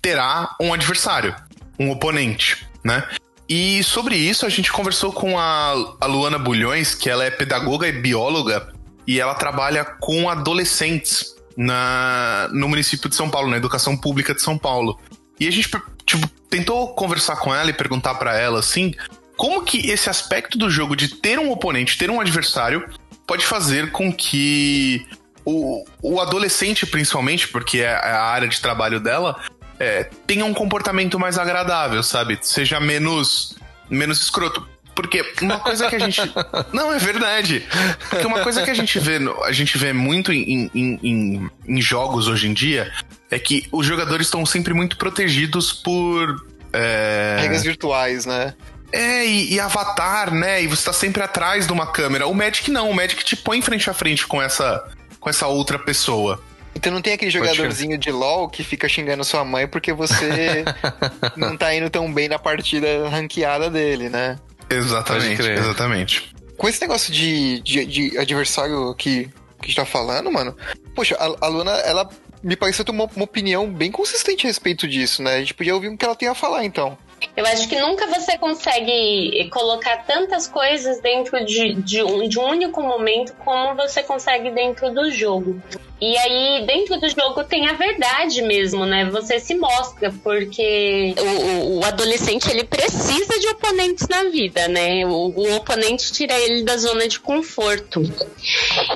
terá um adversário, um oponente, né? E sobre isso a gente conversou com a, a Luana Bulhões, que ela é pedagoga e bióloga, e ela trabalha com adolescentes na, no município de São Paulo, na educação pública de São Paulo. E a gente tipo, tentou conversar com ela e perguntar pra ela assim, como que esse aspecto do jogo de ter um oponente, ter um adversário, pode fazer com que o, o adolescente, principalmente, porque é a área de trabalho dela, é, tenha um comportamento mais agradável, sabe? Seja menos, menos escroto. Porque uma coisa que a gente. Não, é verdade. Porque uma coisa que a gente vê, a gente vê muito em, em, em, em jogos hoje em dia é que os jogadores estão sempre muito protegidos por. É, Regras virtuais, né? é, e, e avatar, né? E você tá sempre atrás de uma câmera. O Magic não, o Magic te põe frente a frente com essa, com essa outra pessoa. Então não tem aquele jogadorzinho de LOL que fica xingando sua mãe porque você não tá indo tão bem na partida ranqueada dele, né? Exatamente, exatamente. Com esse negócio de, de, de adversário que, que a gente tá falando, mano, poxa, a, a Luna, ela me pareceu ter uma, uma opinião bem consistente a respeito disso, né? A gente podia ouvir o que ela tem a falar, então. Eu acho que nunca você consegue colocar tantas coisas dentro de, de, um, de um único momento como você consegue dentro do jogo. E aí, dentro do jogo tem a verdade mesmo, né? Você se mostra, porque o, o- adolescente ele precisa de oponentes na vida, né? O, o oponente tira ele da zona de conforto.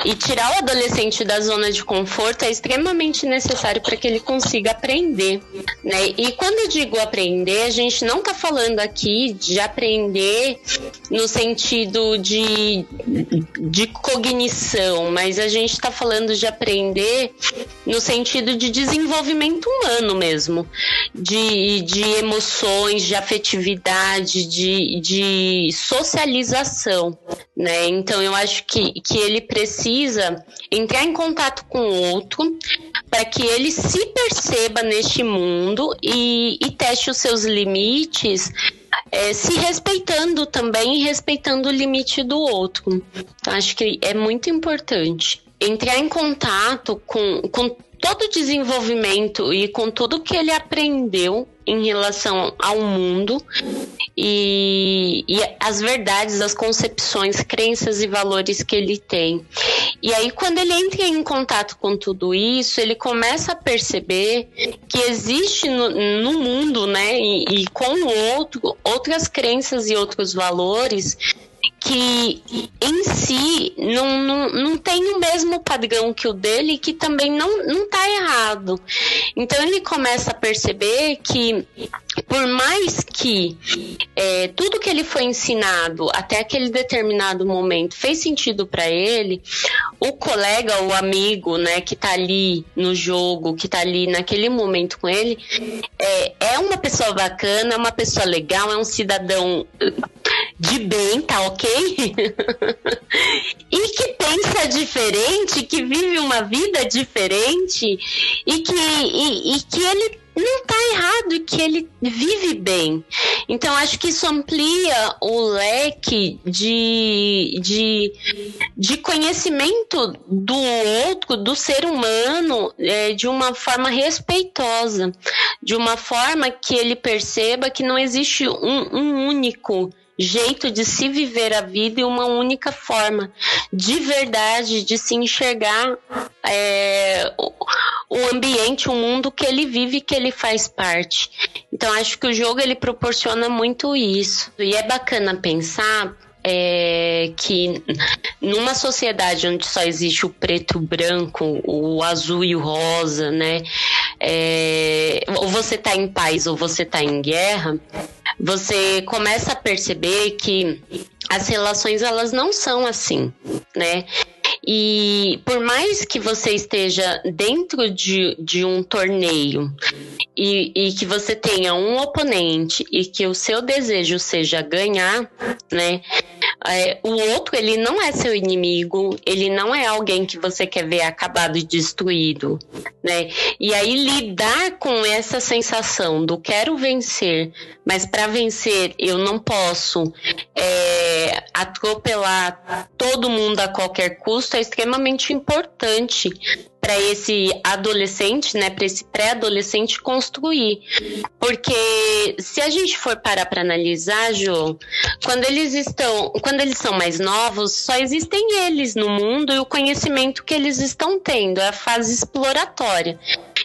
E tirar o adolescente da zona de conforto é extremamente necessário para que ele consiga aprender, né? E quando eu digo aprender, a gente não tá falando aqui de aprender no sentido de, de cognição, mas a gente tá falando de aprender no sentido de desenvolvimento humano mesmo, de, de emoções, de afetividade, de, de socialização, né? Então eu acho que, que ele precisa entrar em contato com o outro para que ele se perceba neste mundo e, e teste os seus limites, é, se respeitando também e respeitando o limite do outro. Acho que é muito importante entrar em contato com, com todo o desenvolvimento e com tudo que ele aprendeu em relação ao mundo e, e as verdades, as concepções, crenças e valores que ele tem. E aí, quando ele entra em contato com tudo isso, ele começa a perceber que existe no, no mundo, né, e, e com o outro, outras crenças e outros valores que em si não, não, não tem o mesmo padrão que o dele que também não, não tá errado. Então ele começa a perceber que por mais que é, tudo que ele foi ensinado até aquele determinado momento fez sentido para ele, o colega, o amigo, né, que tá ali no jogo, que tá ali naquele momento com ele, é, é uma pessoa bacana, é uma pessoa legal, é um cidadão de bem, tá ok? e que pensa diferente, que vive uma vida diferente e que, e, e que ele não tá errado que ele vive bem. Então acho que isso amplia o leque de, de, de conhecimento do outro, do ser humano, é, de uma forma respeitosa, de uma forma que ele perceba que não existe um, um único jeito de se viver a vida e uma única forma de verdade de se enxergar é, o ambiente, o mundo que ele vive, que ele faz parte. Então acho que o jogo ele proporciona muito isso e é bacana pensar é que numa sociedade onde só existe o preto, o branco, o azul e o rosa, né? É, ou você está em paz ou você está em guerra, você começa a perceber que as relações elas não são assim, né? E por mais que você esteja dentro de, de um torneio e, e que você tenha um oponente e que o seu desejo seja ganhar, né? É, o outro, ele não é seu inimigo, ele não é alguém que você quer ver acabado e destruído, né? E aí lidar com essa sensação do quero vencer, mas para vencer eu não posso é, atropelar todo mundo a qualquer custo é extremamente importante para esse adolescente, né, para esse pré-adolescente construir. Porque se a gente for parar para analisar, Jo, quando eles estão, quando eles são mais novos, só existem eles no mundo e o conhecimento que eles estão tendo, é a fase exploratória.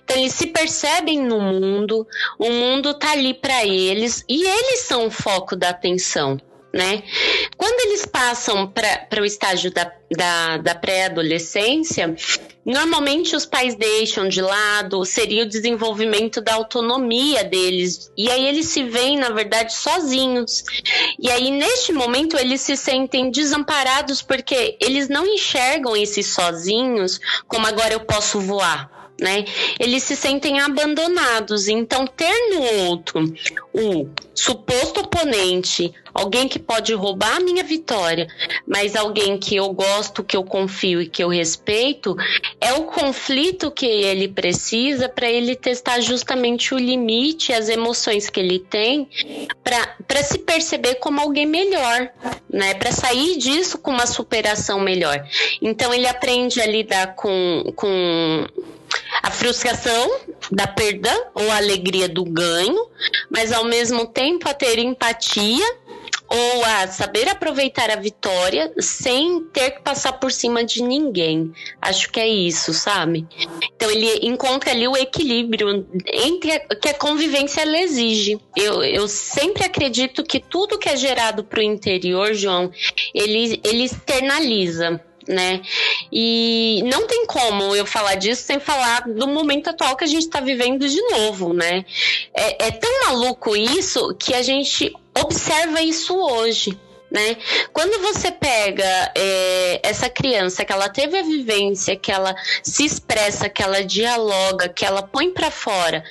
Então eles se percebem no mundo, o mundo tá ali para eles e eles são o foco da atenção né? Quando eles passam para o estágio da, da, da pré-adolescência, normalmente os pais deixam de lado, seria o desenvolvimento da autonomia deles, e aí eles se veem, na verdade, sozinhos. E aí, neste momento, eles se sentem desamparados porque eles não enxergam esses sozinhos como agora eu posso voar né? Eles se sentem abandonados. Então, ter no outro o suposto oponente, alguém que pode roubar a minha vitória, mas alguém que eu gosto, que eu confio e que eu respeito, é o conflito que ele precisa para ele testar justamente o limite, as emoções que ele tem, para se perceber como alguém melhor, né? Para sair disso com uma superação melhor. Então, ele aprende a lidar com, com a frustração da perda ou a alegria do ganho, mas ao mesmo tempo a ter empatia ou a saber aproveitar a vitória sem ter que passar por cima de ninguém. Acho que é isso, sabe? Então ele encontra ali o equilíbrio entre a, que a convivência ela exige. Eu, eu sempre acredito que tudo que é gerado para o interior, João, ele, ele externaliza né? E não tem como eu falar disso sem falar do momento atual que a gente está vivendo de novo, né? É, é tão maluco isso que a gente observa isso hoje. Né? Quando você pega é, essa criança que ela teve a vivência, que ela se expressa, que ela dialoga, que ela põe para fora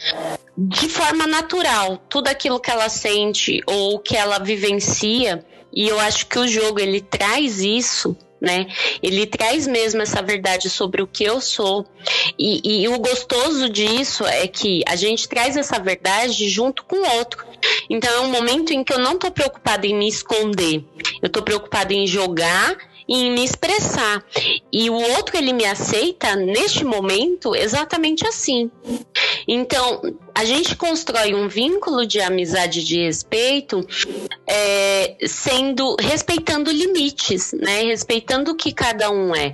de forma natural tudo aquilo que ela sente ou que ela vivencia, e eu acho que o jogo ele traz isso né? Ele traz mesmo essa verdade sobre o que eu sou. E, e, o gostoso disso é que a gente traz essa verdade junto com o outro. Então é um momento em que eu não estou preocupada em me esconder. Eu estou preocupada em jogar em me expressar. E o outro ele me aceita neste momento exatamente assim. Então, a gente constrói um vínculo de amizade de respeito é, sendo respeitando limites, né? Respeitando o que cada um é.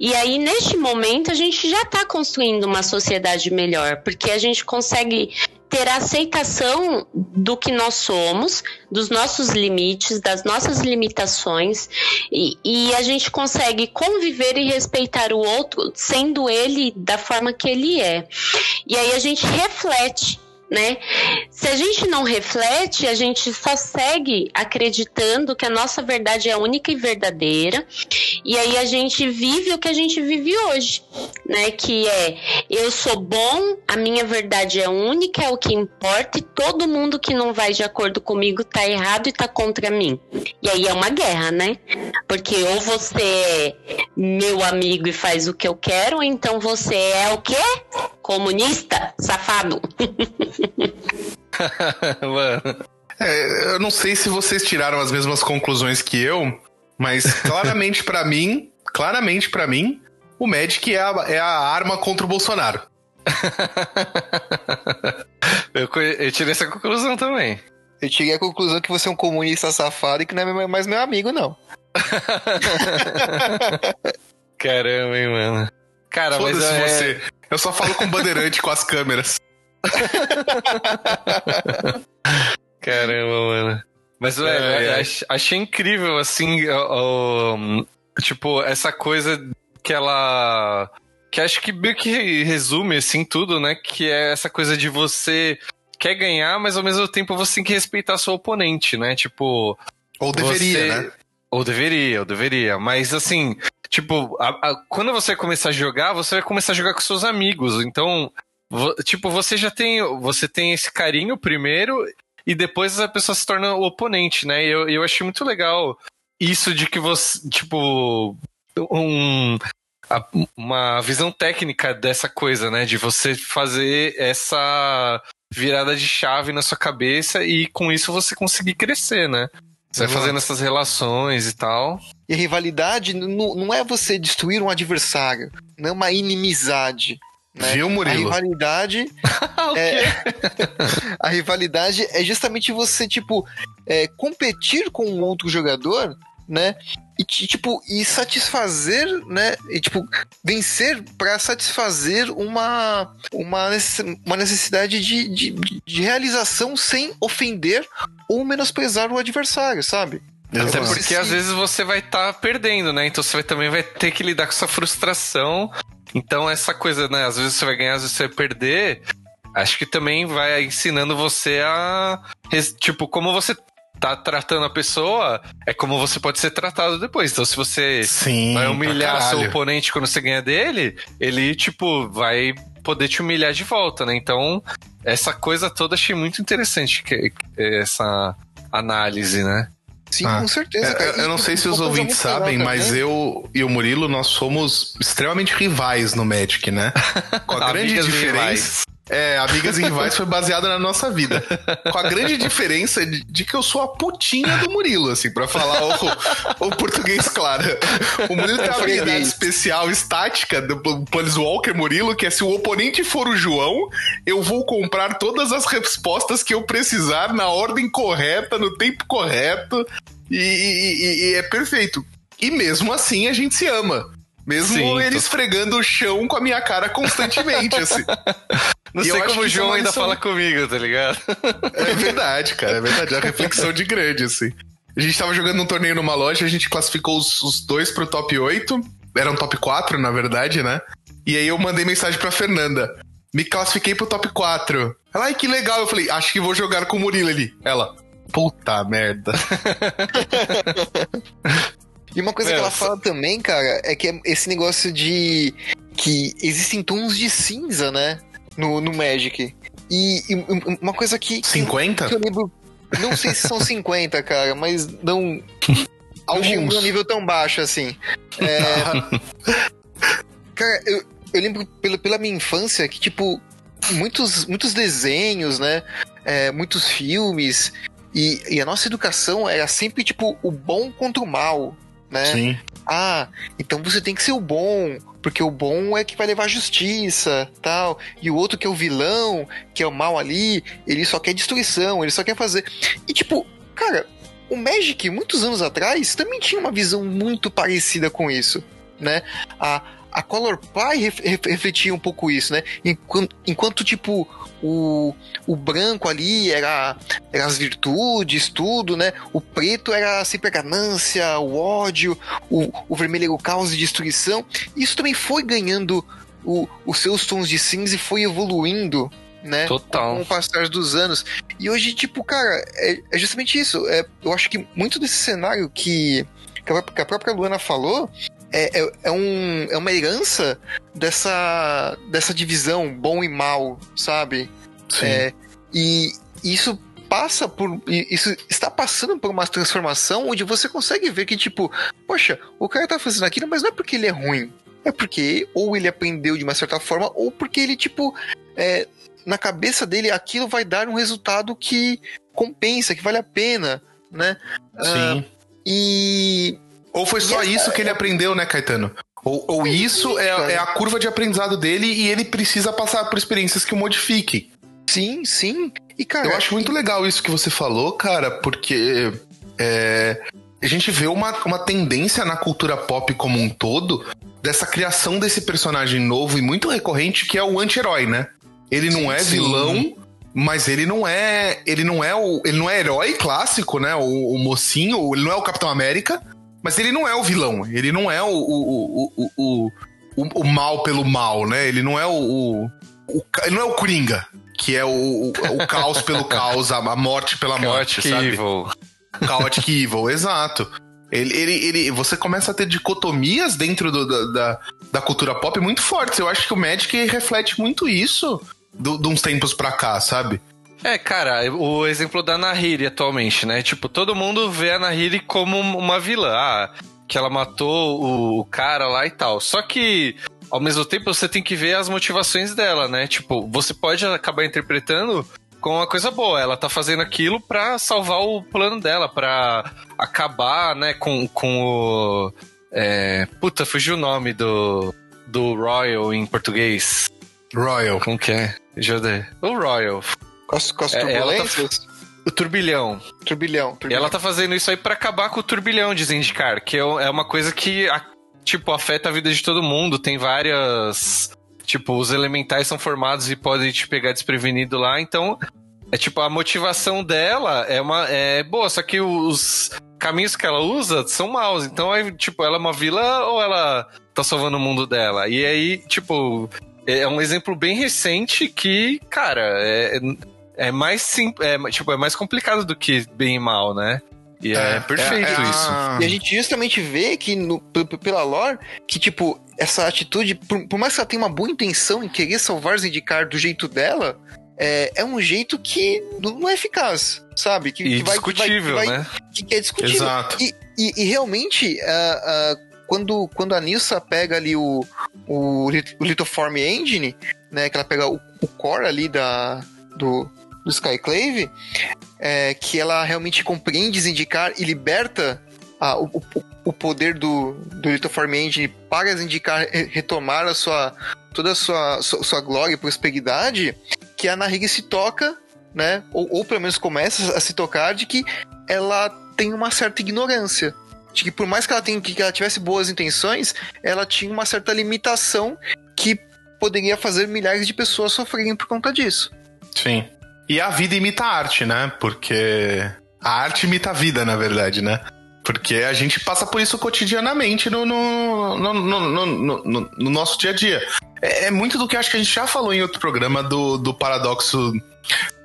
E aí, neste momento, a gente já está construindo uma sociedade melhor, porque a gente consegue ter a aceitação do que nós somos, dos nossos limites, das nossas limitações, e, e, a gente consegue conviver e respeitar o outro, sendo ele da forma que ele é. E aí a gente reflete né? Se a gente não reflete, a gente só segue acreditando que a nossa verdade é única e verdadeira, e aí a gente vive o que a gente vive hoje, né? Que é eu sou bom, a minha verdade é única, é o que importa, e todo mundo que não vai de acordo comigo tá errado e tá contra mim. E aí é uma guerra, né? Porque ou você é meu amigo e faz o que eu quero, ou então você é o quê? Comunista? Safado. Mano. É, eu não sei se vocês tiraram as mesmas conclusões que eu, mas claramente para mim, claramente para mim, o Magic é a, é a arma contra o Bolsonaro. eu, eu tirei essa conclusão também. Eu tirei a conclusão que você é um comunista safado e que não é mais meu amigo, não. Caramba, hein, mano. Cara, mas é... você. Eu só falo com bandeirante com as câmeras. Caramba, mano. Mas, velho, é, é. achei incrível, assim, o, o, tipo, essa coisa que ela. Que acho que meio que resume, assim, tudo, né? Que é essa coisa de você quer ganhar, mas ao mesmo tempo você tem que respeitar seu oponente, né? Tipo. Ou deveria, você... né? Ou deveria, ou deveria. Mas assim, tipo, a, a, quando você começar a jogar, você vai começar a jogar com seus amigos. Então, tipo, você já tem. Você tem esse carinho primeiro, e depois a pessoa se torna o oponente, né? E eu, eu achei muito legal isso de que você, tipo, um, uma visão técnica dessa coisa, né? De você fazer essa virada de chave na sua cabeça e com isso você conseguir crescer, né? Você vai fazendo essas relações e tal. E a rivalidade não é você destruir um adversário, não é uma inimizade. Né? Viu, Murilo? A rivalidade. é, a rivalidade é justamente você, tipo, é, competir com um outro jogador, né? e tipo e satisfazer né e tipo vencer para satisfazer uma uma, uma necessidade de, de, de realização sem ofender ou menosprezar o adversário sabe até porque às vezes você vai estar tá perdendo, né? Então você vai, também vai ter que lidar com essa frustração. Então essa coisa, né? Às vezes você vai ganhar, às vezes você vai perder. Acho que também vai ensinando você a. Tipo, como você tá tratando a pessoa, é como você pode ser tratado depois. Então, se você Sim, vai humilhar seu oponente quando você ganha dele, ele, tipo, vai poder te humilhar de volta, né? Então, essa coisa toda achei muito interessante, que, essa análise, né? Sim, ah, com certeza. É, eu não sei se os ouvintes sabem, mas eu e o Murilo, nós somos extremamente rivais no Magic, né? Com a grande diferença. É, Amigas e Rivais foi baseada na nossa vida. Com a grande diferença de, de, que eu sou a putinha do Murilo, assim, para falar o, o, português claro. O Murilo tem uma habilidade especial, estática, do Planeswalker Murilo, que é se o oponente for o João, eu vou comprar todas as respostas que eu precisar na ordem correta, no tempo correto, e, e, e é perfeito. E mesmo assim a gente se ama. Mesmo Sim, ele tô... esfregando o chão com a minha cara constantemente, assim. Não e sei como o João ainda fala comigo, tá ligado? É verdade, cara, é verdade. É uma reflexão de grande, assim. A gente tava jogando um torneio numa loja, a gente classificou os, os dois pro top 8. Era um top 4, na verdade, né? E aí eu mandei mensagem pra Fernanda. Me classifiquei pro top 4. Ela, ai, que legal. Eu falei, acho que vou jogar com o Murilo ali. Ela, puta merda. E uma coisa é, que ela fala também, cara, é que é esse negócio de que existem tons de cinza, né? No, no Magic. E, e uma coisa que. 50? Que eu lembro. Não sei se são 50, cara, mas não. Algum um nível tão baixo assim. É, cara, eu, eu lembro pela, pela minha infância que, tipo, muitos, muitos desenhos, né? É, muitos filmes. E, e, a nossa educação era sempre, tipo, o bom contra o mal né? Sim. Ah, então você tem que ser o bom, porque o bom é que vai levar justiça, tal. E o outro que é o vilão, que é o mal ali, ele só quer destruição, ele só quer fazer. E tipo, cara, o Magic, muitos anos atrás, também tinha uma visão muito parecida com isso, né? A, a Color Pie refletia um pouco isso, né? Enquanto, enquanto tipo, o, o branco ali era, era as virtudes, tudo, né? O preto era sempre a ganância, o ódio, o, o vermelho era o caos e destruição. Isso também foi ganhando o, os seus tons de cinza e foi evoluindo, né? Total. Com o passar dos anos. E hoje, tipo, cara, é, é justamente isso. É, eu acho que muito desse cenário que, que a própria Luana falou é, é, é, um, é uma herança dessa, dessa divisão bom e mal, sabe? Sim. É, e isso passa por. Isso está passando por uma transformação onde você consegue ver que, tipo, poxa, o cara tá fazendo aquilo, mas não é porque ele é ruim. É porque ou ele aprendeu de uma certa forma, ou porque ele, tipo, é, na cabeça dele aquilo vai dar um resultado que compensa, que vale a pena, né? Sim. Uh, e. Ou foi só isso que ele aprendeu, né, Caetano? Ou, ou isso é, é, a curva de aprendizado dele e ele precisa passar por experiências que o modifiquem. Sim, sim. E, cara. Eu acho muito legal isso que você falou, cara, porque. É, a gente vê uma, uma tendência na cultura pop como um todo dessa criação desse personagem novo e muito recorrente que é o anti-herói, né? Ele não sim, é vilão, sim. mas ele não é. Ele não é o. Ele não é herói clássico, né? O, o mocinho, ele não é o Capitão América, mas ele não é o vilão. Ele não é o, o, o, o, o, o mal pelo mal, né? Ele não é o. o, ele não é o Coringa, que é o, o, o caos pelo caos, a, a morte pela morte, Chaotic sabe? Evil. Chaotic Evil, exato. Ele, ele, ele, você começa a ter dicotomias dentro do, da, da, da, cultura pop muito fortes. Eu acho que o Magic reflete muito isso de uns tempos pra cá, sabe? É, cara, o exemplo da Nahiri atualmente, né? Tipo, todo mundo vê a Nahiri como uma vilã. Ah, que ela matou o cara lá e tal. Só que, ao mesmo tempo, você tem que ver as motivações dela, né? Tipo, você pode acabar interpretando com uma coisa boa. Ela tá fazendo aquilo pra salvar o plano dela, pra acabar, né, com, com o. É, puta, fugiu o nome do, do Royal em português. Royal. Como que é? O Royal. Com as, com as É, tá- turbulências? O turbilhão. Turbilhão, E turbilhão. ela tá fazendo isso aí pra acabar com o turbilhão de Zendikar, que é é uma coisa que, tipo, afeta a vida de todo mundo. Tem várias. Tipo, os elementais são formados e podem te pegar desprevenido lá, então. É tipo, a motivação dela é uma é boa, só que os caminhos que ela usa são maus. Então, é, tipo, ela é uma vilã ou ela tá salvando o mundo dela? E aí, tipo, é um exemplo bem recente que, cara, é, é mais sim, é, tipo, é mais complicado do que bem e mal, né? E é, perfeito é, é isso. a- E a gente justamente vê que, no- pela lore, que, tipo, essa atitude, por, por mais que ela tenha uma boa intenção em querer salvar Zendikar do jeito dela, é, é um jeito que não é eficaz, sabe? Que, E que vai- que vai- discutível, que vai- né? Que, que é discutível. Exato. E, e- e realmente, ah, ah, quando, quando a Nilsa pega ali o, o, o Lithoform Engine, né, que ela pega o, o core ali da, do, do Skyclave, é, que ela realmente compreende Zendikar e liberta ah, o, o- poder do, do Lithoform Engine para Zendikar re- retomar a sua, toda a sua, sua, sua glória e prosperidade, que a Nahiri se toca, né, ou, ou pelo menos começa a se tocar de que ela tem uma certa ignorância. De que por mais que ela, tenha, que ela tivesse boas intenções, ela tinha uma certa limitação que poderia fazer milhares de pessoas sofrerem por conta disso. Sim. E a vida imita a arte, né? Porque a arte imita a vida, na verdade, né? Porque a gente passa por isso cotidianamente no, no, no, no, no- no- no nosso dia a dia. É, é muito do que acho que a gente já falou em outro programa do, do paradoxo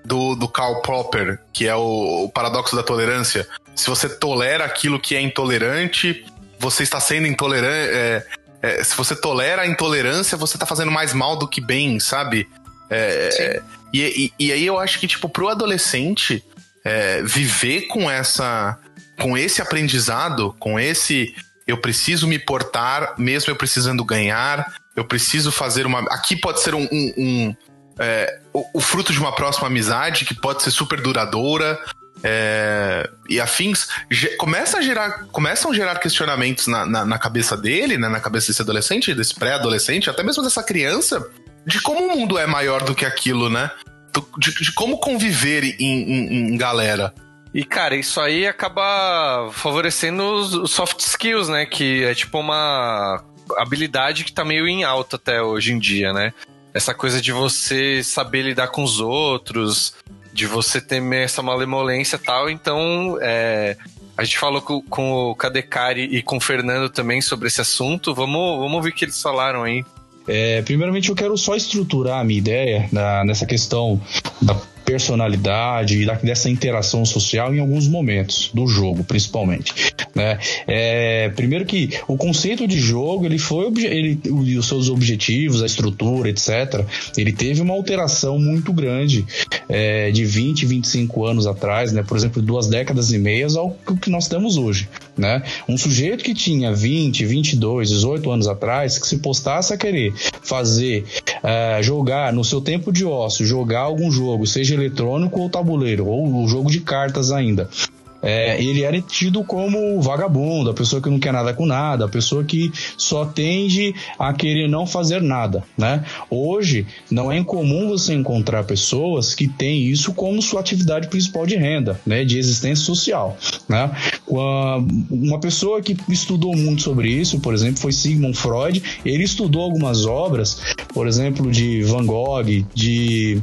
do, do Karl Popper, que é o, o paradoxo da tolerância. Se você tolera aquilo que é intolerante, você está sendo intolerante. é, é, se você tolera a intolerância, você está fazendo mais mal do que bem, sabe? É, e, e, e aí eu acho que, tipo, pro adolescente é, viver com essa. com esse aprendizado, com esse. Eu preciso me portar, mesmo eu precisando ganhar. Eu preciso fazer uma. Aqui pode ser um. um- um, é, o, o fruto de uma próxima amizade que pode ser super duradoura. é, e afins começa a gerar, começam a gerar questionamentos na, na, na cabeça dele, né, na cabeça desse adolescente, desse pré-adolescente, até mesmo dessa criança, de como o mundo é maior do que aquilo, né? De, de como conviver em, em- em galera. E, cara, isso aí acaba favorecendo os, soft skills, né? Que é tipo uma habilidade que tá meio em alta até hoje em dia, né? Essa coisa de você saber lidar com os outros, de você ter essa malemolência e tal. Então, é, a gente falou com, com o Kadekari e com o Fernando também sobre esse assunto. Vamos, vamos ouvir o que eles falaram aí. É, primeiramente, eu quero só estruturar a minha ideia na- nessa questão da personalidade e dessa interação social em alguns momentos do jogo, principalmente. Né? É, primeiro que o conceito de jogo ele foi ele, os seus objetivos, a estrutura, etc. Ele teve uma alteração muito grande é, de 20, 25 anos atrás, né? Por exemplo, duas décadas e meias ao que nós temos hoje, né? Um sujeito que tinha 20, 22, 18 anos atrás, que se postasse a querer fazer é, jogar no seu tempo de ócio, jogar algum jogo, seja eletrônico ou tabuleiro, ou o jogo de cartas ainda, é, ele era tido como vagabundo, a pessoa que não quer nada com nada, a pessoa que só tende a querer não fazer nada, né? Hoje não é incomum você encontrar pessoas que têm isso como sua atividade principal de renda, né? De existência social, né? Uma pessoa que estudou muito sobre isso, por exemplo, foi Sigmund Freud. Ele estudou algumas obras, por exemplo, de Van Gogh, de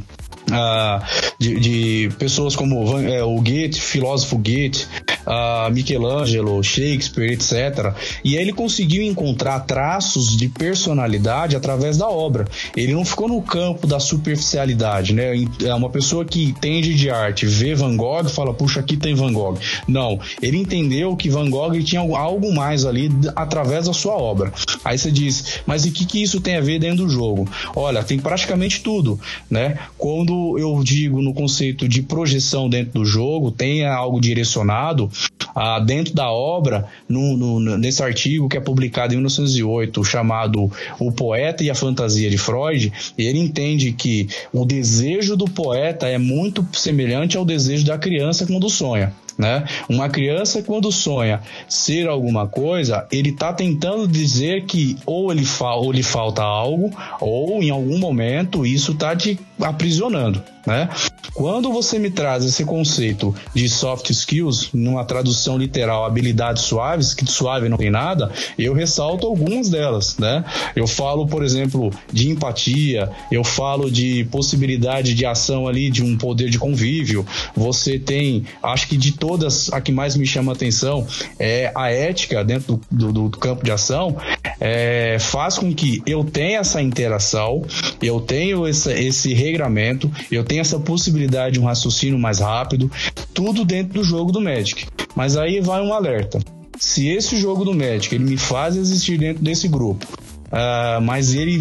Uh, de, de, pessoas como Van, é, o Goethe, filósofo Goethe, uh, Michelangelo, Shakespeare, etc. E aí ele conseguiu encontrar traços de personalidade através da obra. Ele não ficou no campo da superficialidade, né? É uma pessoa que entende de arte, vê Van Gogh, fala, puxa, aqui tem Van Gogh. Não, ele entendeu que Van Gogh tinha algo mais ali através da sua obra. Aí você diz, mas e o que, que isso tem a ver dentro do jogo? Olha, tem praticamente tudo, né? Quando eu digo no conceito de projeção dentro do jogo, tenha algo direcionado ah, dentro da obra, no, no, nesse artigo que é publicado em 1908, chamado O Poeta e a Fantasia de Freud, ele entende que o desejo do poeta é muito semelhante ao desejo da criança quando sonha. Né? Uma criança quando sonha ser alguma coisa, ele está tentando dizer que ou ele fa ou lhe falta algo, ou em algum momento isso está te aprisionando. Né? Quando você me traz esse conceito de soft skills, numa tradução literal, habilidades suaves, que suave não tem nada, eu ressalto algumas delas, né? Eu falo, por exemplo, de empatia, eu falo de possibilidade de ação ali, de um poder de convívio. Você tem, acho que de todas, a que mais me chama atenção é a ética dentro do, do, do campo de ação, é, faz com que eu tenha essa interação, eu tenho esse, esse regramento, eu tenho essa possibilidade de um raciocínio mais rápido, tudo dentro do jogo do Magic. Mas aí vai um alerta. Se esse jogo do Magic ele me faz existir dentro desse grupo, Uh, mas ele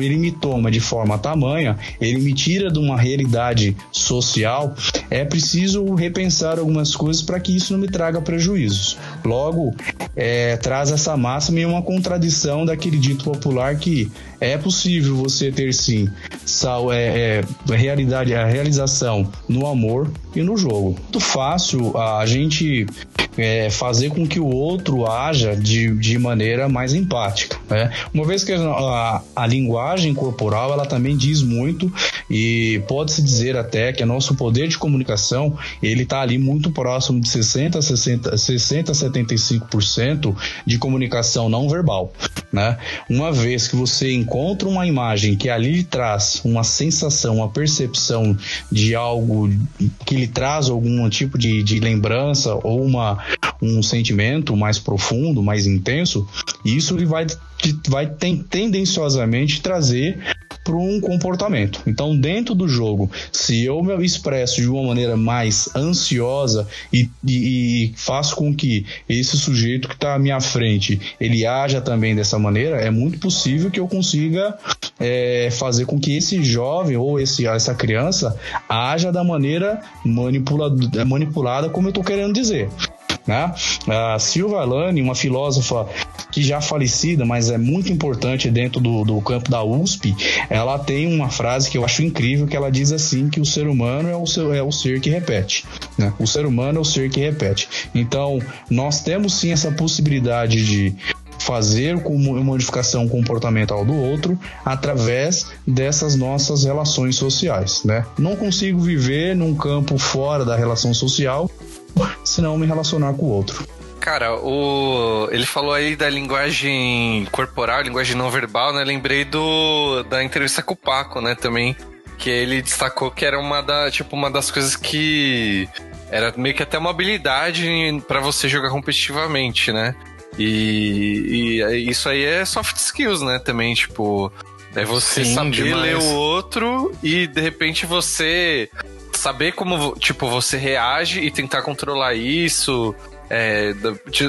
ele me toma de forma tamanha, ele me tira de uma realidade social, é preciso repensar algumas coisas para que isso não me traga prejuízos. Logo, é, traz essa máxima e uma contradição daquele dito popular que é possível você ter sim sal, é, é, realidade, a realização no amor e no jogo. Muito fácil a gente é, fazer com que o outro haja de, de maneira mais empática. Né? Uma vez que a, a, linguagem corporal ela também diz muito e pode-se dizer até que o nosso poder de comunicação ele está ali muito próximo de 60, 60, 60 75% de comunicação não verbal. Né? Uma vez que você encontra uma imagem que ali lhe traz uma sensação, uma percepção de algo que lhe traz algum tipo de, de lembrança ou uma, um sentimento mais profundo, mais intenso, isso ele vai, vai tendenciosamente trazer para um comportamento. Então, dentro do jogo, se eu me expresso de uma maneira mais ansiosa e, e, e faço com que esse sujeito que está à minha frente ele haja também dessa maneira, é muito possível que eu consiga é, fazer com que esse jovem ou esse, essa criança haja da maneira manipulada, manipulada como eu estou querendo dizer. Né? A Silva Lani, uma filósofa que já falecida, mas é muito importante dentro do, do campo da USP, ela tem uma frase que eu acho incrível, que ela diz assim que o ser humano é o, seu, é o ser que repete. Né? O ser humano é o ser que repete. Então, nós temos sim essa possibilidade de fazer uma modificação comportamental do outro através dessas nossas relações sociais, né? Não consigo viver num campo fora da relação social se não me relacionar com o outro. Cara, o... ele falou aí da linguagem corporal, linguagem não verbal, né? Lembrei do da entrevista com o Paco, né, também, que ele destacou que era uma da, tipo, uma das coisas que era meio que até uma habilidade para você jogar competitivamente, né? E, e, isso aí é soft skills, né? Também, tipo, é você Sim, saber demais. ler o outro e de repente você saber como, tipo, você reage e tentar controlar isso. É,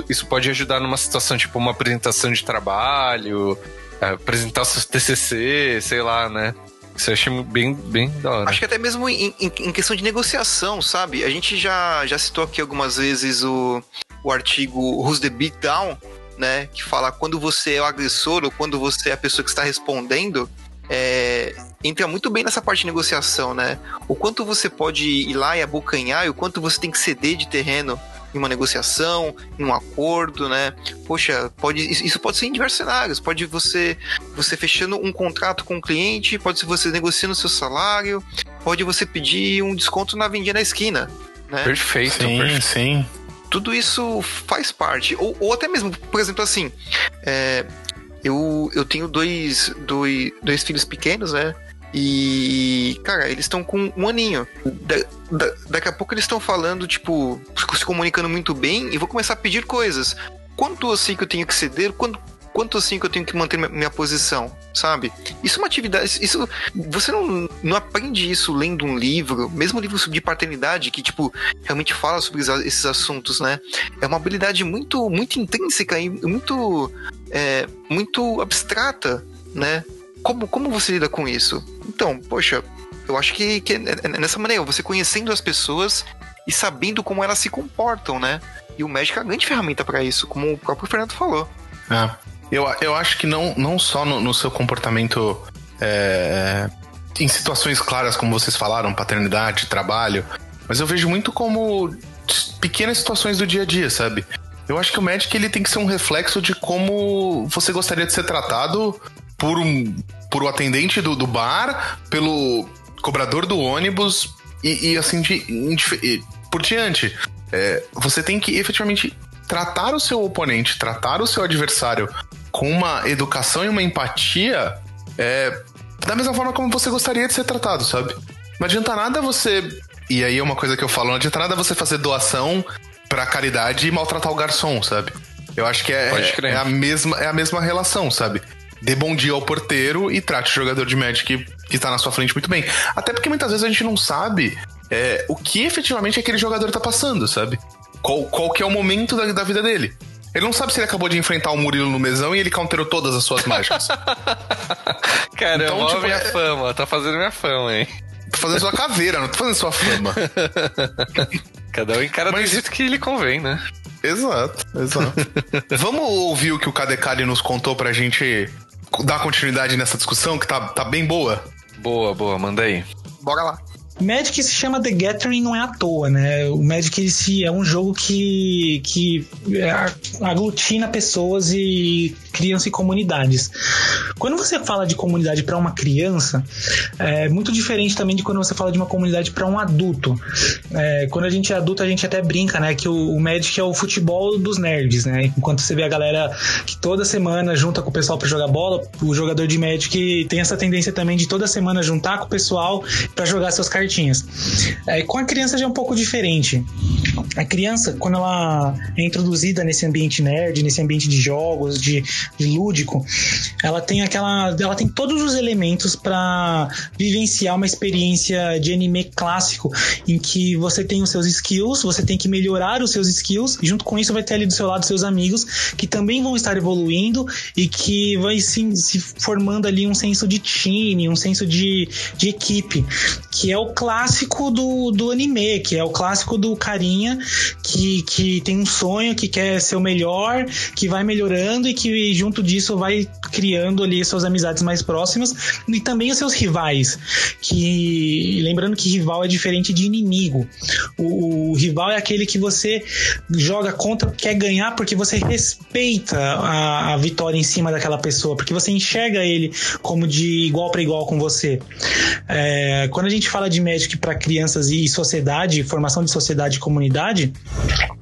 isso pode ajudar numa situação, tipo, uma apresentação de trabalho, é, apresentar o seu TCC, sei lá, né? Isso eu achei bem, bem da hora. Acho que até mesmo em, em, em, questão de negociação, sabe? A gente já, já citou aqui algumas vezes o, o artigo Who's the Beat Down, né? Que fala quando você é o agressor ou quando você é a pessoa que está respondendo, é, entra muito bem nessa parte de negociação, né? O quanto você pode ir lá e abocanhar e o quanto você tem que ceder de terreno em uma negociação, em um acordo, né? Poxa, pode, isso pode ser em diversos cenários. Pode você você fechando um contrato com o um cliente, pode ser você negociando seu salário, pode você pedir um desconto na vendinha na esquina, né? Perfeito, sim, perfeito. sim. Tudo isso faz parte. Ou, ou até mesmo, por exemplo, assim, é, eu, eu tenho dois, dois, dois filhos pequenos, né? E, cara, eles estão com um aninho. Da, da, daqui a pouco eles estão falando, tipo, se comunicando muito bem e vou começar a pedir coisas. Quanto assim que eu tenho que ceder? Quanto, quanto assim que eu tenho que manter minha, posição, sabe? Isso é uma atividade. Isso. Você não, não aprende isso lendo um livro, mesmo um livro de paternidade, que, tipo, realmente fala sobre esses assuntos, né? É uma habilidade muito, muito intrínseca e muito. É, muito abstrata, né? como, como você lida com isso? Então, poxa, eu acho que, que é, é nessa maneira, você conhecendo as pessoas e sabendo como elas se comportam, né? E o médico é uma grande ferramenta para isso, como o próprio Fernando falou. É. Eu, eu acho que não, não só no, no seu comportamento é, em situações claras, como vocês falaram, paternidade, trabalho, mas eu vejo muito como pequenas situações do dia a dia, sabe? Eu acho que o médico ele tem que ser um reflexo de como você gostaria de ser tratado por um por o atendente do, do bar, pelo cobrador do ônibus e, e assim de, de, por diante. É, você tem que efetivamente tratar o seu oponente, tratar o seu adversário com uma educação e uma empatia é, da mesma forma como você gostaria de ser tratado, sabe? Não adianta nada você. E aí é uma coisa que eu falo, não adianta nada você fazer doação pra caridade e maltratar o garçom, sabe? Eu acho que é, é, é, a, mesma, é a mesma relação, sabe? dê bom dia ao porteiro e trate o jogador de Magic que está na sua frente muito bem. Até porque muitas vezes a gente não sabe é, o que efetivamente aquele jogador está passando, sabe? Qual, qual que é o momento da, da vida dele. Ele não sabe se ele acabou de enfrentar o Murilo no mesão e ele counterou todas as suas mágicas. Caramba, então, tipo, minha é... fama, tá fazendo minha fama, hein? Tô fazendo sua caveira, não tô fazendo sua fama. Cada um encara Mas... do jeito que lhe convém, né? Exato, exato. Vamos ouvir o que o Kadekali nos contou pra gente dar continuidade nessa discussão que tá, tá bem boa? Boa, boa, manda aí. Bora lá. Magic se chama The Gathering não é à toa, né? O Magic é um jogo que, que é, aglutina pessoas e criam-se comunidades. Quando você fala de comunidade para uma criança, é muito diferente também de quando você fala de uma comunidade para um adulto. É, quando a gente é adulto, a gente até brinca, né? Que o, o Magic é o futebol dos nerds, né? Enquanto você vê a galera que toda semana junta com o pessoal para jogar bola, o jogador de Magic tem essa tendência também de toda semana juntar com o pessoal para jogar seus cartinhas. É, com a criança já é um pouco diferente. A criança, quando ela é introduzida nesse ambiente nerd, nesse ambiente de jogos, de de lúdico, ela tem aquela, ela tem todos os elementos para vivenciar uma experiência de anime clássico em que você tem os seus skills, você tem que melhorar os seus skills e junto com isso vai ter ali do seu lado seus amigos que também vão estar evoluindo e que vai se, se formando ali um senso de time, um senso de, de equipe, que é o clássico do, do anime, que é o clássico do carinha que, que tem um sonho, que quer ser o melhor, que vai melhorando e que junto disso vai criando ali suas amizades mais próximas e também os seus rivais. Que lembrando que rival é diferente de inimigo. O, o rival é aquele que você joga contra, quer ganhar porque você respeita a, a vitória em cima daquela pessoa, porque você enxerga ele como de igual para igual com você. É, quando a gente fala de Magic para crianças e sociedade, formação de sociedade e comunidade,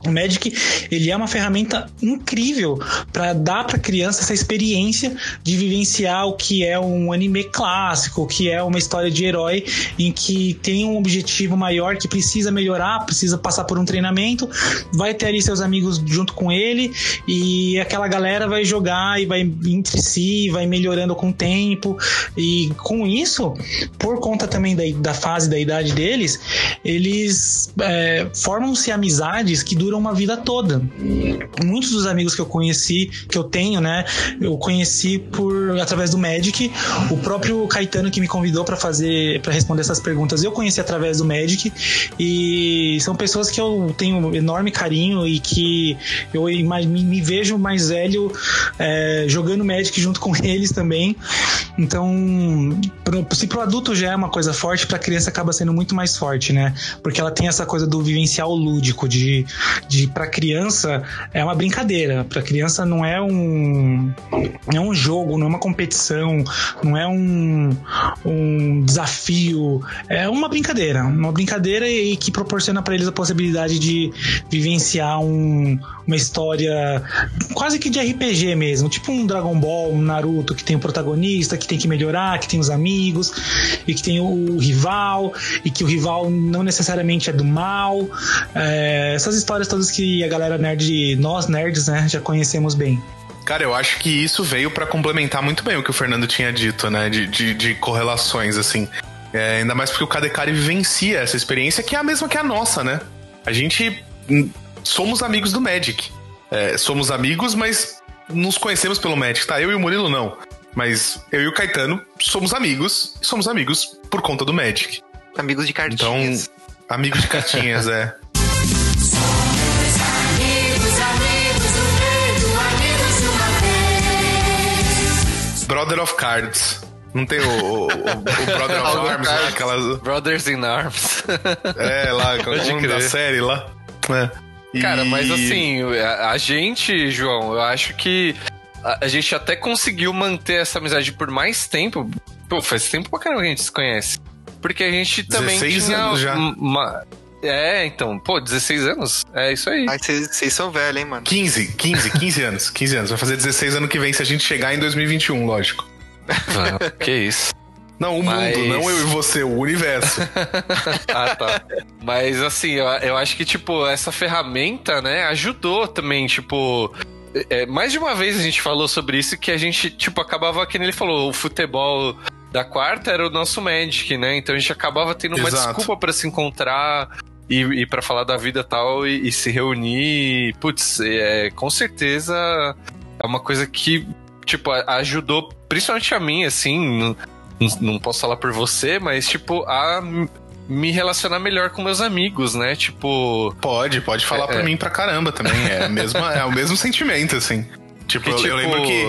o Magic ele é uma ferramenta incrível para dar para criança essa experiência de vivenciar o que é um anime clássico, o que é uma história de herói em que tem um objetivo maior que precisa melhorar, precisa passar por um treinamento, vai ter ali seus amigos junto com ele e aquela galera vai jogar e vai entre si, vai melhorando com o tempo e com isso, por conta também da, da fase da idade deles, eles é, formam-se amizades que duram uma vida toda. Muitos dos amigos que eu conheci, que eu tenho, né, eu conheci por através do Magic. O próprio Caetano que me convidou para fazer, para responder essas perguntas, eu conheci através do Magic. E são pessoas que eu tenho enorme carinho e que eu me, vejo mais velho é, jogando Magic junto com eles também. Então, pro, se pro adulto já é uma coisa forte, pra criança acaba sendo muito mais forte, né? Porque ela tem essa coisa do vivencial lúdico, de, de pra criança é uma brincadeira. Pra criança não é um, não é um jogo, não é uma competição, não é um, um desafio. É uma brincadeira. Uma brincadeira e que proporciona para eles a possibilidade de vivenciar um, uma história quase que de RPG mesmo, tipo um Dragon Ball, um Naruto que tem o protagonista, que tem que melhorar, que tem os amigos e que tem o rival e que o rival não necessariamente é do mal. É, essas histórias todas que a galera nerd, nós nerds, né, já conhecemos bem. Cara, eu acho que isso veio para complementar muito bem o que o Fernando tinha dito, né? De, de, de correlações, assim. É, ainda mais porque o Kadekari vivencia essa experiência que é a mesma que a nossa, né? A gente hum, somos amigos do Magic. É, somos amigos, mas nos conhecemos pelo Magic, tá? Eu e o Murilo não. Mas eu e o Caetano somos amigos, e somos amigos por conta do Magic. Amigos de cartinhas. Então, amigos de cartinhas, é. Brother of Cards. Não tem o, o, o Brother of Arms lá, aquelas. Brothers in Arms. É, lá, com o nome da série lá. É. E... Cara, mas assim, a, a, gente, João, eu acho que a, a, gente até conseguiu manter essa amizade por mais tempo. Pô, faz tempo pra caramba que a gente se conhece. Porque a gente também 16 tinha anos já. Uma, é, então, pô, 16 anos? É isso aí. Ai, vocês são velhos, hein, mano? 15, 15, 15 anos. 15 anos. Vai fazer 16 ano que vem se a gente chegar em 2021, lógico. Ah, que isso. Não, o Mas... mundo, não eu e você, o universo. ah, tá. Mas assim, eu, eu acho que, tipo, essa ferramenta, né, ajudou também, tipo. É, mais de uma vez a gente falou sobre isso que a gente, tipo, acabava, que ele falou, o futebol da quarta era o nosso Magic, né? Então a gente acabava tendo uma Exato. desculpa para se encontrar e, e para falar da vida tal e, e se reunir. Putz, é, com certeza é uma coisa que, tipo, ajudou, principalmente a mim, assim. Não, não posso falar por você, mas, tipo, a me relacionar melhor com meus amigos, né? Tipo. Pode, pode falar é, por é. mim pra caramba também. É, mesma, é o mesmo sentimento, assim. Tipo, eu, tipo, eu lembro que.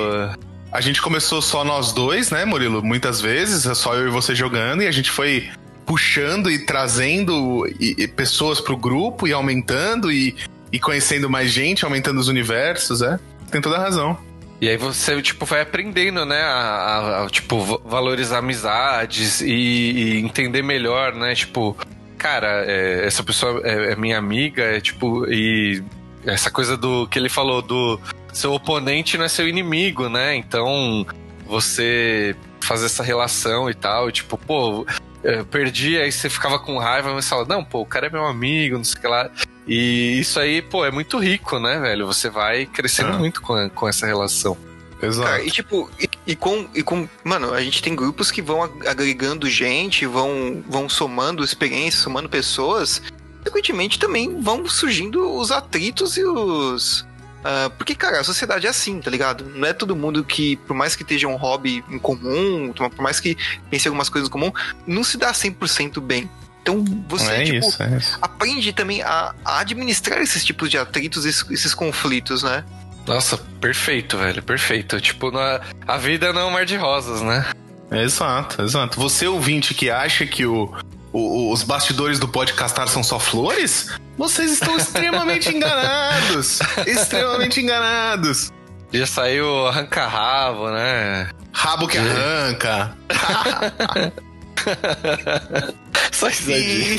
A gente começou só nós dois, né, Murilo? Muitas vezes, é só eu e você jogando, e a gente foi puxando e trazendo e, e pessoas pro grupo e aumentando e, e conhecendo mais gente, aumentando os universos, é. Tem toda a razão. E aí você, tipo, vai aprendendo, né, a, a, a tipo, valorizar amizades e, e, entender melhor, né, tipo, cara, é, essa pessoa é, é, minha amiga, é tipo, e essa coisa do que ele falou do seu oponente não é seu inimigo, né, então você fazer essa relação e tal, e, tipo, pô, é, perdi, aí você ficava com raiva, mas fala, não, pô, o cara é meu amigo, não sei o que lá. E isso aí, pô, é muito rico, né, velho? Você vai crescendo ah. muito com, com essa relação. Exato. Cara, e tipo, e, e, com, e com. Mano, a gente tem grupos que vão agregando gente, vão, vão somando experiências, somando pessoas. Consequentemente, também vão surgindo os atritos e os Uh, porque, cara, a sociedade é assim, tá ligado? Não é todo mundo que, por mais que esteja um hobby em comum, por mais que pense em algumas coisas em comum, não se dá 100% bem. Então você é tipo, isso, é isso. aprende também a, a, administrar esses tipos de atritos, esses, esses conflitos, né? Nossa, perfeito, velho, perfeito. Tipo, na, a vida não é um mar de rosas, né? Exato, exato. Você ouvinte que acha que o, o, os bastidores do podcastar são só flores, vocês estão extremamente enganados. extremamente enganados. Já saiu arranca-rabo, né? Rabo que arranca. Só isso e...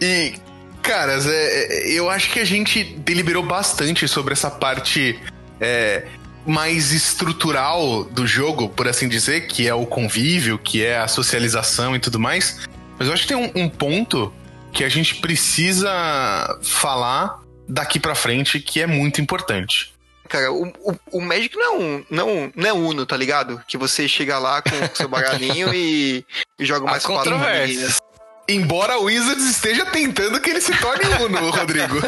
e, caras, é, é, eu acho que a gente deliberou bastante sobre essa parte é, mais estrutural do jogo, por assim dizer, que é o convívio, que é a socialização e tudo mais. Mas eu acho que tem um, um ponto que a gente precisa falar daqui para frente que é muito importante. Cara, o, o, o Magic não é, um, não, não é Uno, tá ligado? Que você chega lá com o seu baralhinho e, e joga mais quatro. Embora o Wizards esteja tentando que ele se torne Uno, Rodrigo.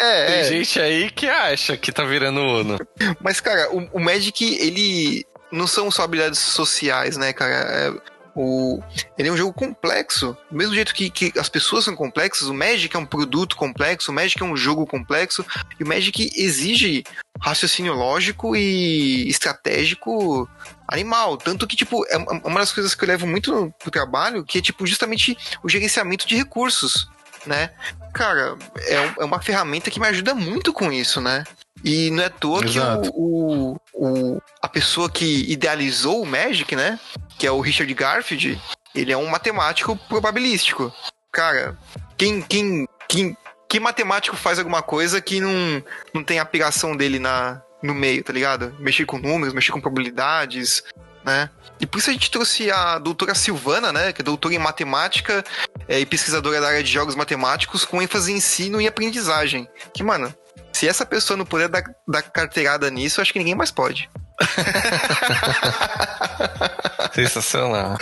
É, Tem é. gente aí que acha que tá virando Uno. Mas, cara, o, o Magic, ele não são só habilidades sociais, né, cara? É, O, ele é um jogo complexo. Do mesmo jeito que, que as pessoas são complexas, o Magic é um produto complexo, o Magic é um jogo complexo, e o Magic exige raciocínio lógico e estratégico animal. Tanto que, tipo, é uma das coisas que eu levo muito pro trabalho, que é, tipo, justamente o gerenciamento de recursos, né? Cara, é, é uma ferramenta que me ajuda muito com isso, né? E não é à toa Exato. que o, o, o, a pessoa que idealizou o Magic, né? Que é o Richard Garfield, ele é um matemático probabilístico. Cara, quem, quem, quem, que matemático faz alguma coisa que não, não tem a aplicação dele na, no meio, tá ligado? Mexer com números, mexer com probabilidades, né? E por isso a gente trouxe a doutora Silvana, né? Que é doutora em matemática é, e pesquisadora da área de jogos matemáticos com ênfase em ensino e aprendizagem. Que, mano, se essa pessoa não puder dar, dar carteirada nisso, acho que ninguém mais pode. Sensacional.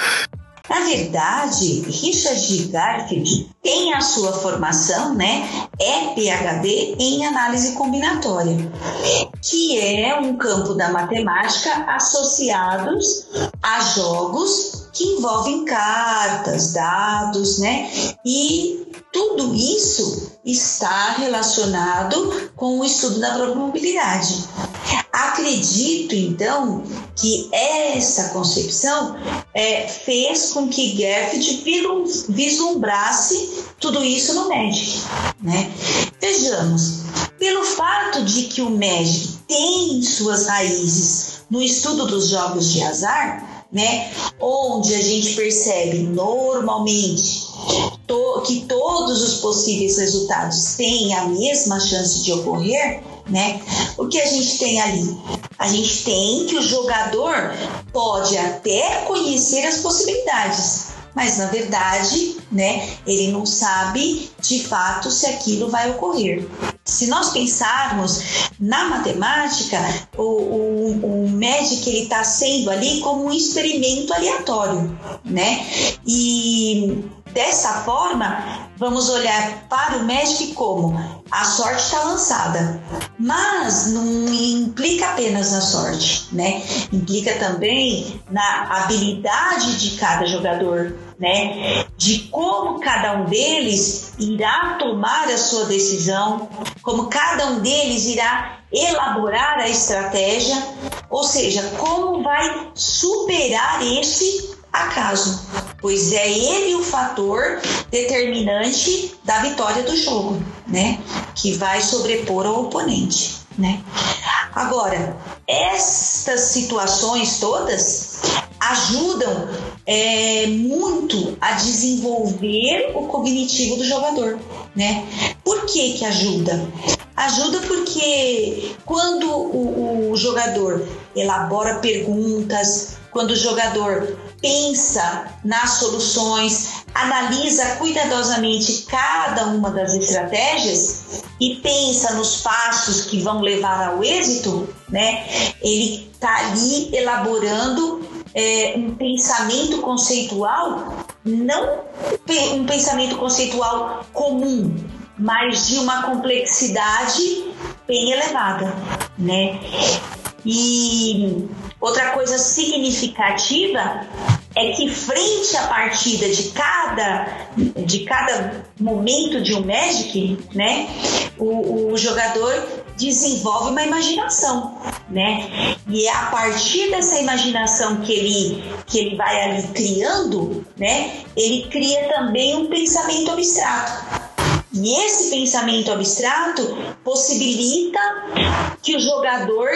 Na verdade, Richard Garfield tem a sua formação, né? É PhD em análise combinatória, que é um campo da matemática associados a jogos que envolvem cartas, dados, né? E tudo isso está relacionado com o estudo da probabilidade. Acredito, então, que essa concepção é, fez com que Garfield vislumbrasse tudo isso no Magic. Né? Vejamos, pelo fato de que o Magic tem suas raízes no estudo dos jogos de azar, né, onde a gente percebe normalmente to que todos os possíveis resultados têm a mesma chance de ocorrer, né? O que a gente tem ali? A gente tem que o jogador pode até conhecer as possibilidades, mas na verdade, né, ele não sabe de fato se aquilo vai ocorrer. Se nós pensarmos na matemática, o, o, o Magic ele está sendo ali como um experimento aleatório, né? E Dessa forma, vamos olhar para o Magic como a sorte está lançada, mas não implica apenas na sorte, né? Implica também na habilidade de cada jogador, né? De como cada um deles irá tomar a sua decisão, como cada um deles irá elaborar a estratégia, ou seja, como vai superar esse acaso, pois é ele o fator determinante da vitória do jogo, né? Que vai sobrepor ao oponente, né? Agora, estas situações todas ajudam é, muito a desenvolver o cognitivo do jogador, né? Por que que ajuda? Ajuda porque quando o, o jogador elabora perguntas, quando o jogador pensa nas soluções, analisa cuidadosamente cada uma das estratégias e pensa nos passos que vão levar ao êxito, né? Ele está ali elaborando é, um pensamento conceitual, não um pensamento conceitual comum, mas de uma complexidade bem elevada, né? E outra coisa significativa é que frente à partida de cada de cada momento de um Magic, né, o, o jogador desenvolve uma imaginação, né? E é a partir dessa imaginação que ele que ele vai ali criando, né? Ele cria também um pensamento abstrato. E esse pensamento abstrato possibilita que o jogador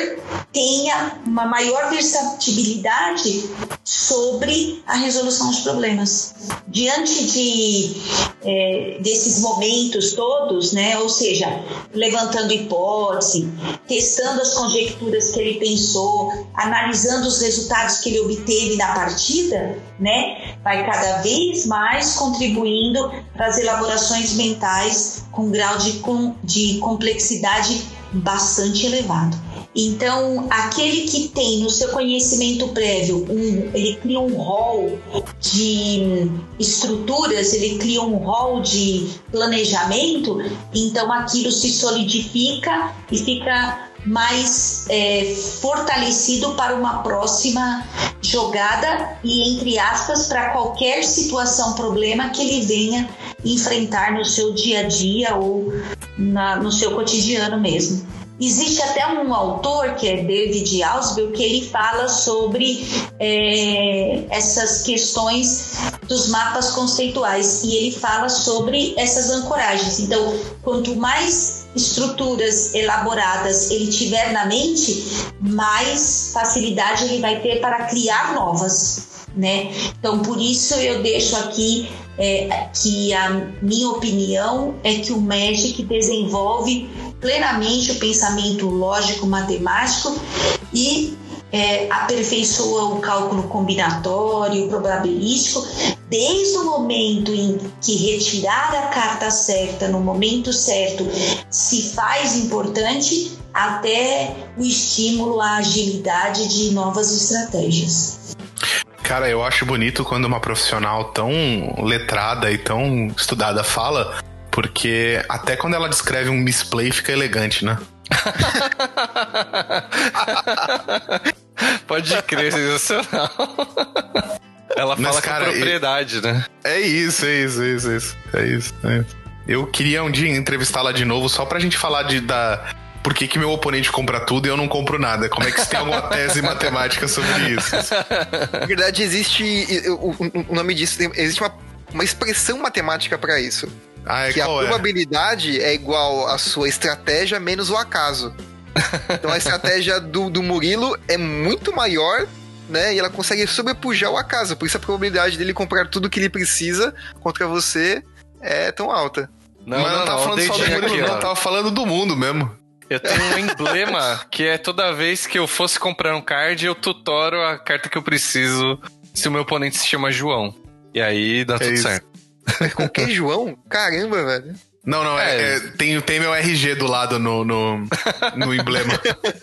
tenha uma maior versatilidade sobre a resolução dos problemas. Diante de, é, desses momentos todos, né, ou seja, levantando hipótese, testando as conjecturas que ele pensou, analisando os resultados que ele obteve na partida, né, vai cada vez mais contribuindo para as elaborações mentais com grau de, com, de complexidade bastante elevado. Então, aquele que tem no seu conhecimento prévio, um, ele cria um rol de estruturas, ele cria um rol de planejamento, então aquilo se solidifica e fica mais é, fortalecido para uma próxima jogada e, entre aspas, para qualquer situação, problema que ele venha enfrentar no seu dia a dia ou na, no seu cotidiano mesmo. Existe até um autor, que é David Ausubel, que ele fala sobre é, essas questões dos mapas conceituais e ele fala sobre essas ancoragens. Então, quanto mais estruturas elaboradas ele tiver na mente, mais facilidade ele vai ter para criar novas. Né? Então, por isso eu deixo aqui é, que a minha opinião é que o Magic desenvolve plenamente o pensamento lógico-matemático e é, aperfeiçoa o cálculo combinatório, probabilístico, desde o momento em que retirar a carta certa no momento certo se faz importante, até o estímulo à agilidade de novas estratégias. Cara, eu acho bonito quando uma profissional tão letrada e tão estudada fala porque até quando ela descreve um misplay fica elegante, né? Pode crer, sensacional. Ela fala Mas, cara, com propriedade, né? É isso, é isso, é isso, é isso. É isso, é isso. Eu queria um dia entrevistá-la de novo só pra gente falar de, da, por que, que meu oponente compra tudo e eu não compro nada? Como é que você tem alguma tese matemática sobre isso? Na verdade, existe. O, o nome disso. Existe uma, uma expressão matemática para isso. Ah, é que a é? probabilidade é? é igual à sua estratégia menos o acaso. Então a estratégia do, do Murilo é muito maior né? E ela consegue sobrepujar o acaso. Por isso a probabilidade dele comprar tudo que ele precisa contra você é tão alta. Não, Mas não, não tava falando só do Murilo, aqui, não. Tava falando do mundo mesmo. Eu tenho um emblema que é toda vez que eu fosse comprar um card, eu tutoro a carta que eu preciso se o meu oponente se chama João. E aí dá é tudo isso. certo. Qualquer João? Caramba, velho. Não, não, é, é, é, tem, tem meu RG do lado no, no, no emblema.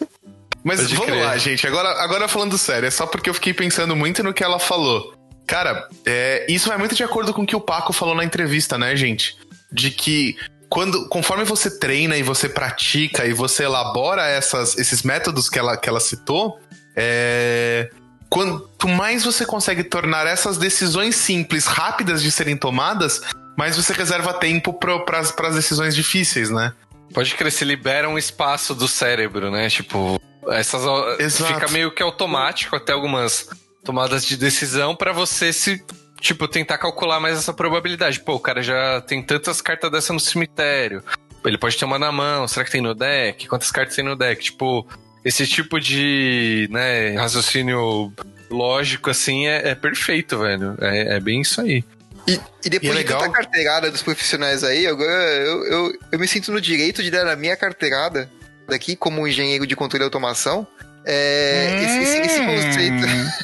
Mas Pode vamos crer. lá, gente. Agora, agora falando sério, é só porque eu fiquei pensando muito no que ela falou. Cara, é, isso vai muito de acordo com o que o Paco falou na entrevista, né, gente? De que quando, conforme você treina e você pratica e você elabora essas, esses métodos que ela, que ela citou, é, quanto mais você consegue tornar essas decisões simples, rápidas de serem tomadas, mais você reserva tempo para as decisões difíceis, né? Pode crer, se libera um espaço do cérebro, né? Tipo, essas Exato. fica meio que automático até algumas tomadas de decisão para você se tipo tentar calcular mais essa probabilidade. Pô, o cara já tem tantas cartas dessa no cemitério. Ele pode ter uma na mão, será que tem no deck? Quantas cartas tem no deck? Tipo, esse tipo de né, raciocínio lógico, assim, é, é perfeito, velho. É, é, bem isso aí. E, e depois e é de tanta carteirada dos profissionais aí, agora eu, eu, eu me sinto no direito de dar a minha carteirada daqui como engenheiro de controle e automação. É, hum. esse, esse, esse, conceito.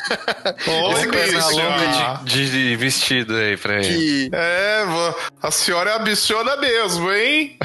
Esse conceito de, de, vestido aí pra ele. Que... É, a senhora é ambiciona mesmo, hein?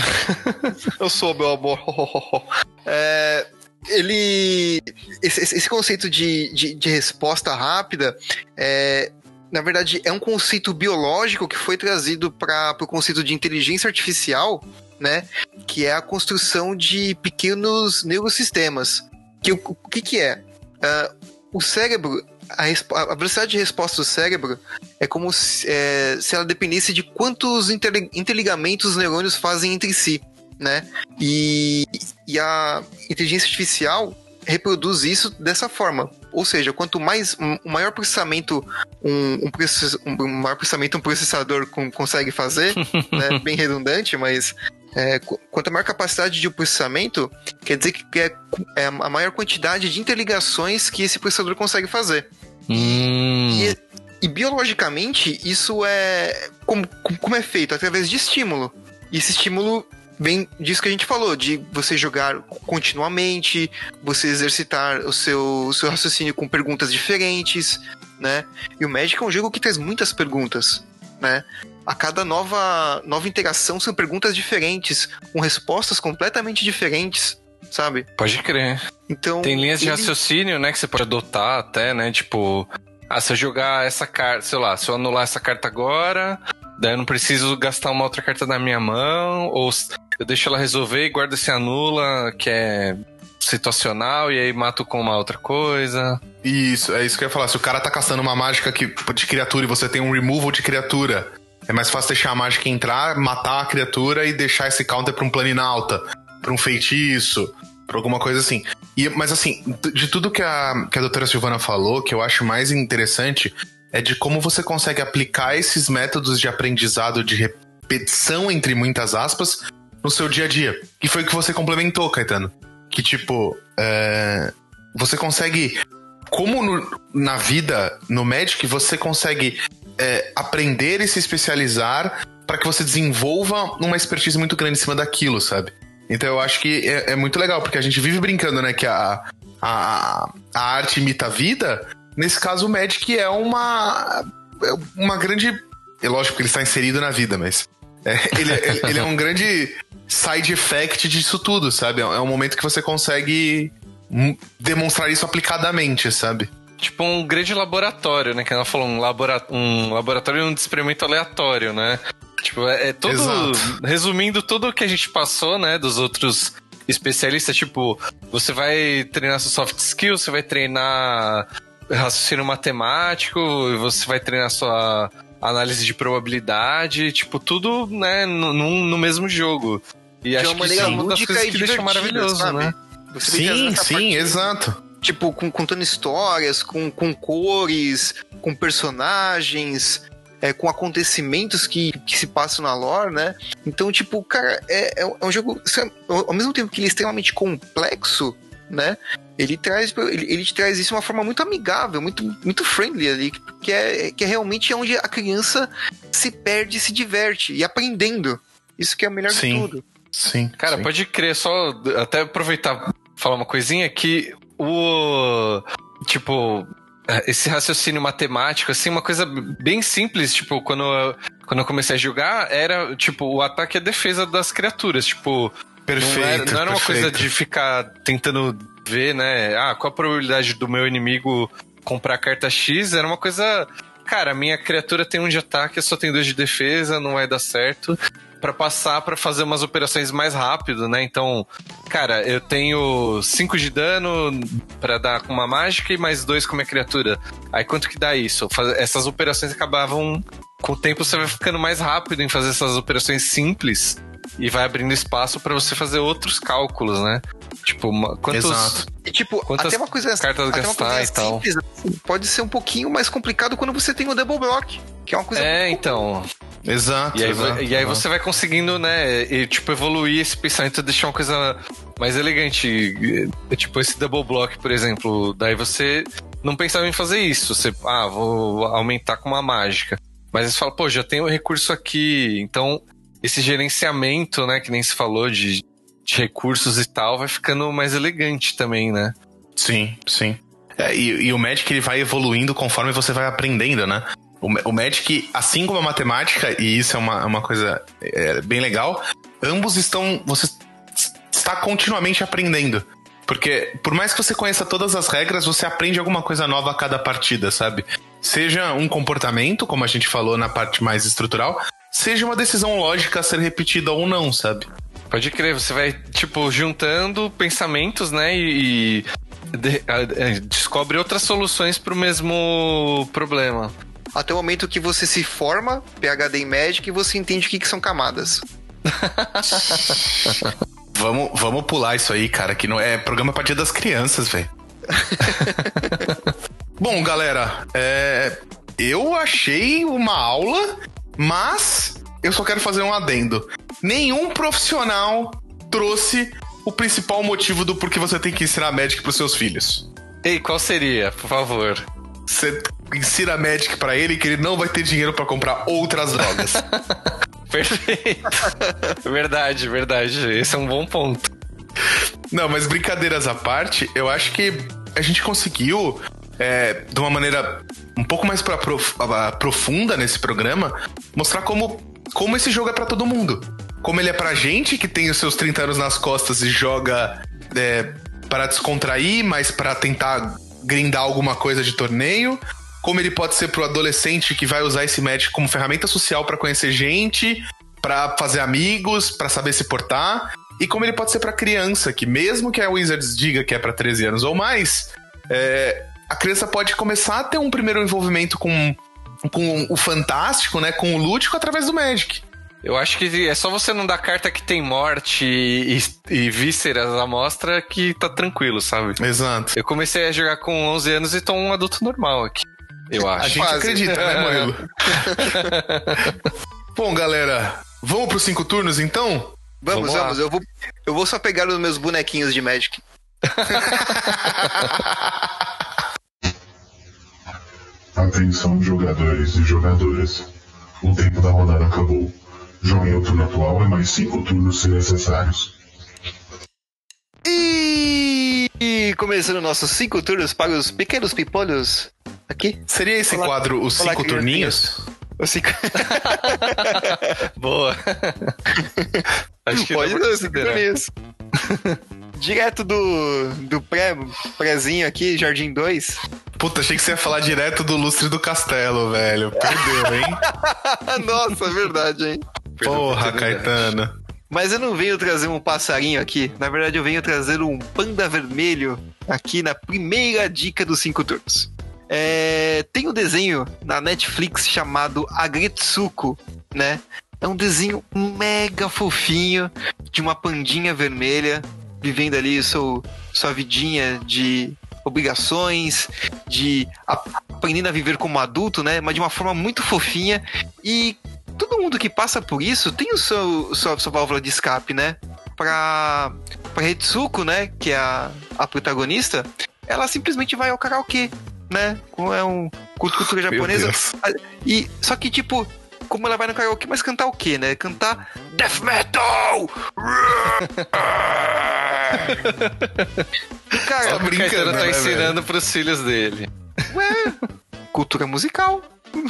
eu sou, meu amor. é, ele. Esse, esse conceito de, de, de, resposta rápida é. Na verdade, é um conceito biológico que foi trazido para o conceito de inteligência artificial, né? Que é a construção de pequenos neurossistemas. Que, o, o que, que é? Uh, o cérebro, a, a, velocidade de resposta do cérebro é como se, é, se ela dependesse de quantos interligamentos os neurônios fazem entre si né? E, e a inteligência artificial reproduz isso dessa forma. Ou seja, quanto mais um maior processamento um, um, process, um maior processamento um processador com, consegue fazer, né? bem redundante, mas é, quanto maior capacidade de processamento, quer dizer que é, é, a maior quantidade de interligações que esse processador consegue fazer. Hum. E, e, biologicamente, isso é. Como, como é feito? Através de estímulo. E esse estímulo vem disso que a gente falou, de você jogar continuamente, você exercitar o seu, o seu raciocínio com perguntas diferentes, né? E o Magic é um jogo que traz muitas perguntas, né? A cada nova, nova interação são perguntas diferentes, com respostas completamente diferentes, sabe? Pode crer. Então, Tem linhas ele... de raciocínio, né, que você pode adotar até, né? Tipo, ah, se eu jogar essa carta, sei lá, se eu anular essa carta agora, daí eu não preciso gastar uma outra carta na minha mão, ou eu deixo ela resolver e guarda se anula, que é situacional e aí mato com uma outra coisa. Isso, é isso que eu ia falar. Se o cara tá caçando uma mágica que, de criatura e você tem um removal de criatura, é mais fácil deixar a mágica entrar, matar a criatura e deixar esse counter pra um plano alta, pra um feitiço, pra alguma coisa assim. E, mas assim, de tudo que a, que a doutora Silvana falou, que eu acho mais interessante é de como você consegue aplicar esses métodos de aprendizado de repetição, entre muitas aspas, no seu dia a dia. E foi o que você complementou, Caetano. Que tipo, é, você consegue. Como no, na vida, no Magic, você consegue é, aprender e se especializar para que você desenvolva uma expertise muito grande em cima daquilo, sabe? Então eu acho que é, é, muito legal, porque a gente vive brincando, né, que a, a, a arte imita a vida. Nesse caso, o Magic é uma, é uma grande. É lógico que ele está inserido na vida, mas. É, ele, ele, ele, é um grande side effect disso tudo, sabe? É um momento que você consegue demonstrar isso aplicadamente, sabe? Tipo um grande laboratório, né? Que ela falou, um, labora um laboratório de um experimento aleatório, né? Tipo, é, é todo. Exato. Resumindo tudo o que a gente passou, né? Dos outros especialistas, tipo, você vai treinar seu soft skills, você vai treinar raciocínio matemático, você vai treinar sua análise de probabilidade, tipo, tudo, né, no, no mesmo jogo. E de acho que isso é uma das coisas que deixa maravilhoso, sabe? né? Você sim, sim, exato. Tipo, com, contando histórias, com, com cores, com personagens, é, com acontecimentos que, que se passam na lore, né? Então, tipo, cara, é, é um jogo. Ao mesmo tempo que ele é extremamente complexo, né? Ele traz, ele, ele traz isso de uma forma muito amigável, muito, muito friendly ali, que é, que é realmente onde a criança se perde e se diverte, e aprendendo. Isso que é o melhor sim, de tudo. Sim. Cara, sim. pode crer, só até aproveitar falar uma coisinha que o. Tipo, esse raciocínio matemático, assim, uma coisa bem simples, tipo, quando eu, quando eu comecei a jogar, era, tipo, o ataque e a defesa das criaturas, tipo, Perfeito. Não era, não era uma coisa de ficar tentando ver, né? Ah, qual a probabilidade do meu inimigo comprar carta X? Era uma coisa. Cara, minha criatura tem um de ataque, só tem dois de defesa, não vai dar certo. para passar para fazer umas operações mais rápido, né? Então, cara, eu tenho 5 de dano para dar com uma mágica e mais dois com minha criatura. Aí quanto que dá isso? Essas operações acabavam. Com o tempo você vai ficando mais rápido em fazer essas operações simples e vai abrindo espaço para você fazer outros cálculos, né? Tipo, uma, quantos, Exato. E, tipo, quantas até uma coisa, cartas até gastar uma e tal. Simples, assim, pode ser um pouquinho mais complicado quando você tem o double block, que é uma coisa É, então. Exato. E aí, exato, e aí você vai conseguindo, né, e, tipo, evoluir esse pensamento, deixar uma coisa mais elegante. Tipo, esse double block, por exemplo. Daí você não pensava em fazer isso. Você, ah, vou aumentar com uma mágica. Mas você fala, pô, já tenho o recurso aqui, então esse gerenciamento, né, que nem se falou de, de recursos e tal, vai ficando mais elegante também, né? Sim, sim. É, e, e, o Magic ele vai evoluindo conforme você vai aprendendo, né? O, o Magic, assim como a matemática, e isso é uma, uma coisa é, bem legal, ambos estão. Você está continuamente aprendendo. Porque, por mais que você conheça todas as regras, você aprende alguma coisa nova a cada partida, sabe? Seja um comportamento, como a gente falou na parte mais estrutural, seja uma decisão lógica a ser repetida ou não, sabe? Pode crer, você vai, tipo, juntando pensamentos, né? E, de, a, descobre outras soluções para o mesmo problema. Até o momento que você se forma, PHD em Magic, e você entende o que, que são camadas. vamos, vamos pular isso aí, cara, que não é programa para dia das crianças, velho. Bom, galera, é, eu achei uma aula mas eu só quero fazer um adendo. Nenhum profissional trouxe o principal motivo do porquê você tem que ensinar Magic pros seus filhos. Ei, qual seria, por favor? Você ensina Magic para ele que ele não vai ter dinheiro para comprar outras drogas. Perfeito. verdade, verdade. Esse é um bom ponto. Não, mas brincadeiras à parte, eu acho que a gente conseguiu, é, de uma maneira um pouco mais pra prof, profunda nesse programa, mostrar como, como esse jogo é para todo mundo. Como ele é pra gente que tem os seus 30 anos nas costas e joga é, para descontrair, mas para tentar grindar alguma coisa de torneio. Como ele pode ser pro adolescente que vai usar esse Magic como ferramenta social para conhecer gente, para fazer amigos, para saber se portar. e como ele pode ser para criança, que mesmo que a Wizards diga que é para 13 anos ou mais, é, a criança pode começar a ter um primeiro envolvimento com, com o fantástico, né, com o lúdico através do Magic. Eu acho que é só você não dar carta que tem morte e, e, vísceras à mostra que tá tranquilo, sabe? Exato. Eu comecei a jogar com 11 anos e tô um adulto normal aqui. Eu acho. A gente Quase. acredita, né, Murilo? Bom, galera, vamos pros cinco turnos então? Vamos, vamos. vamos. Eu, vou, eu vou só pegar os meus bonequinhos de Magic. Atenção, jogadores e jogadoras. O tempo da rodada acabou. Joguem o turno atual e mais cinco turnos se necessários. E começando nossos cinco turnos para os pequenos pipolhos aqui. Seria esse Olá. quadro os Olá, cinco turninhos? Os cinco... Boa. Acho que Pode ser cinco turninhos. Direto do, do pré, prézinho aqui, Jardim 2. Puta, achei que você ia falar direto do lustre do castelo, velho. Perdeu, hein? Nossa, é verdade, hein? Porra, Caetano. Mas eu não venho trazer um passarinho aqui. Na verdade, eu venho trazer um panda vermelho aqui na primeira dica dos cinco turnos. É, tem um desenho na Netflix chamado Agretsuko, né? É um desenho mega fofinho de uma pandinha vermelha vivendo ali seu, sua vidinha de obrigações, de aprendendo a viver como adulto, né? Mas de uma forma muito fofinha. E todo mundo que passa por isso tem o seu, sua, sua válvula de escape, né? Pra, pra Hitsuko, né? Que é a, a protagonista, ela simplesmente vai ao karaokê, né? É um cultura japonesa. E, só que, tipo, como ela vai no karaokê, mas cantar o quê, né? Cantar Death Metal! Cara, Só brincando, tá né, ensinando velho? pros filhos dele. Ué, cultura musical.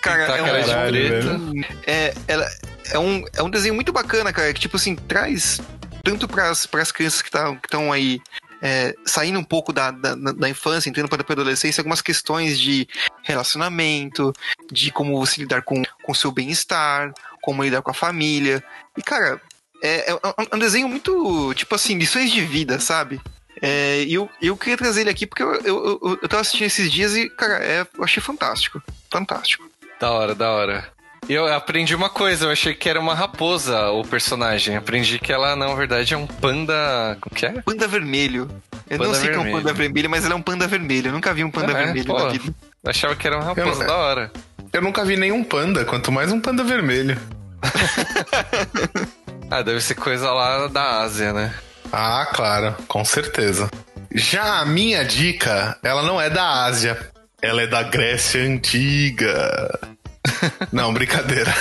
cara, tá é um desenho é, ela, é, um, é um desenho muito bacana, cara, que tipo assim, traz tanto para as crianças que estão aí é, saindo um pouco da, da, da infância, entrando para a adolescência, algumas questões de relacionamento, de como você lidar com o seu bem-estar, como lidar com a família. E, cara, é, é, é um desenho muito, tipo assim, lições de vida, sabe? É, e eu, eu queria trazer ele aqui porque eu, eu, eu, eu tava assistindo esses dias e, cara, é, eu achei fantástico. Fantástico. Da hora, da hora. Eu aprendi uma coisa, eu achei que era uma raposa o personagem. Aprendi que ela, na verdade, é um panda. Como que é? Panda vermelho. Eu panda não sei vermelho. que é um panda vermelho, mas ela é um panda vermelho. Eu nunca vi um panda é, vermelho pô, na vida. Eu achava que era uma raposa, eu, da hora. Eu nunca vi nenhum panda, quanto mais um panda vermelho. ah, deve ser coisa lá da Ásia, né? Ah, claro, com certeza. Já a minha dica, ela não é da Ásia, ela é da Grécia Antiga. Não, brincadeira.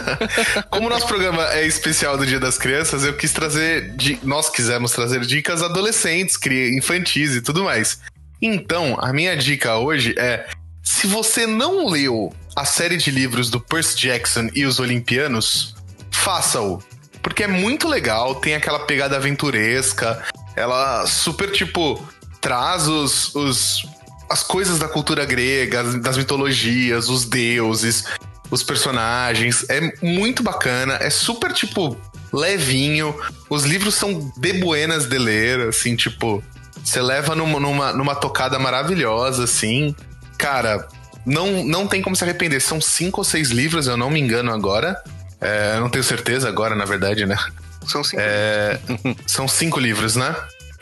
Como o nosso programa é especial do Dia das Crianças, eu quis trazer. Nós quisemos trazer dicas adolescentes, infantis e tudo mais. Então, a minha dica hoje é: se você não leu a série de livros do Percy Jackson e os Olimpianos, faça-o. Porque é muito legal, tem aquela pegada aventuresca, ela super, tipo, traz os, os as coisas da cultura grega, das mitologias, os deuses, os personagens. É muito bacana, é super, tipo, levinho. Os livros são de buenas de ler, assim, tipo, você leva numa, numa, numa tocada maravilhosa, assim. Cara, não, não tem como se arrepender. São cinco ou seis livros, eu não me engano agora. É, não tenho certeza agora, na verdade, né? São cinco. É, são cinco livros, né?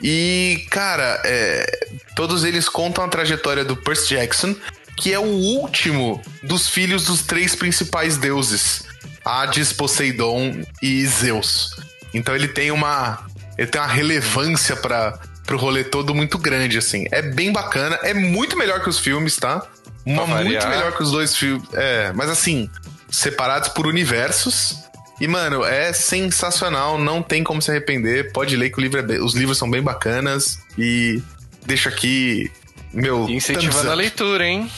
E, cara, é, todos eles contam a trajetória do Percy Jackson, que é o último dos filhos dos três principais deuses: Hades, Poseidon e Zeus. Então ele tem uma, ele tem uma relevância para pro rolê todo muito grande, assim. É bem bacana, é muito melhor que os filmes, tá? Uma muito melhor que os dois filmes. É, mas assim, separados por universos. E, mano, é sensacional, não tem como se arrepender. Pode ler que livro é bem, os livros são bem bacanas. E deixo aqui meu. Incentivando a leitura, hein?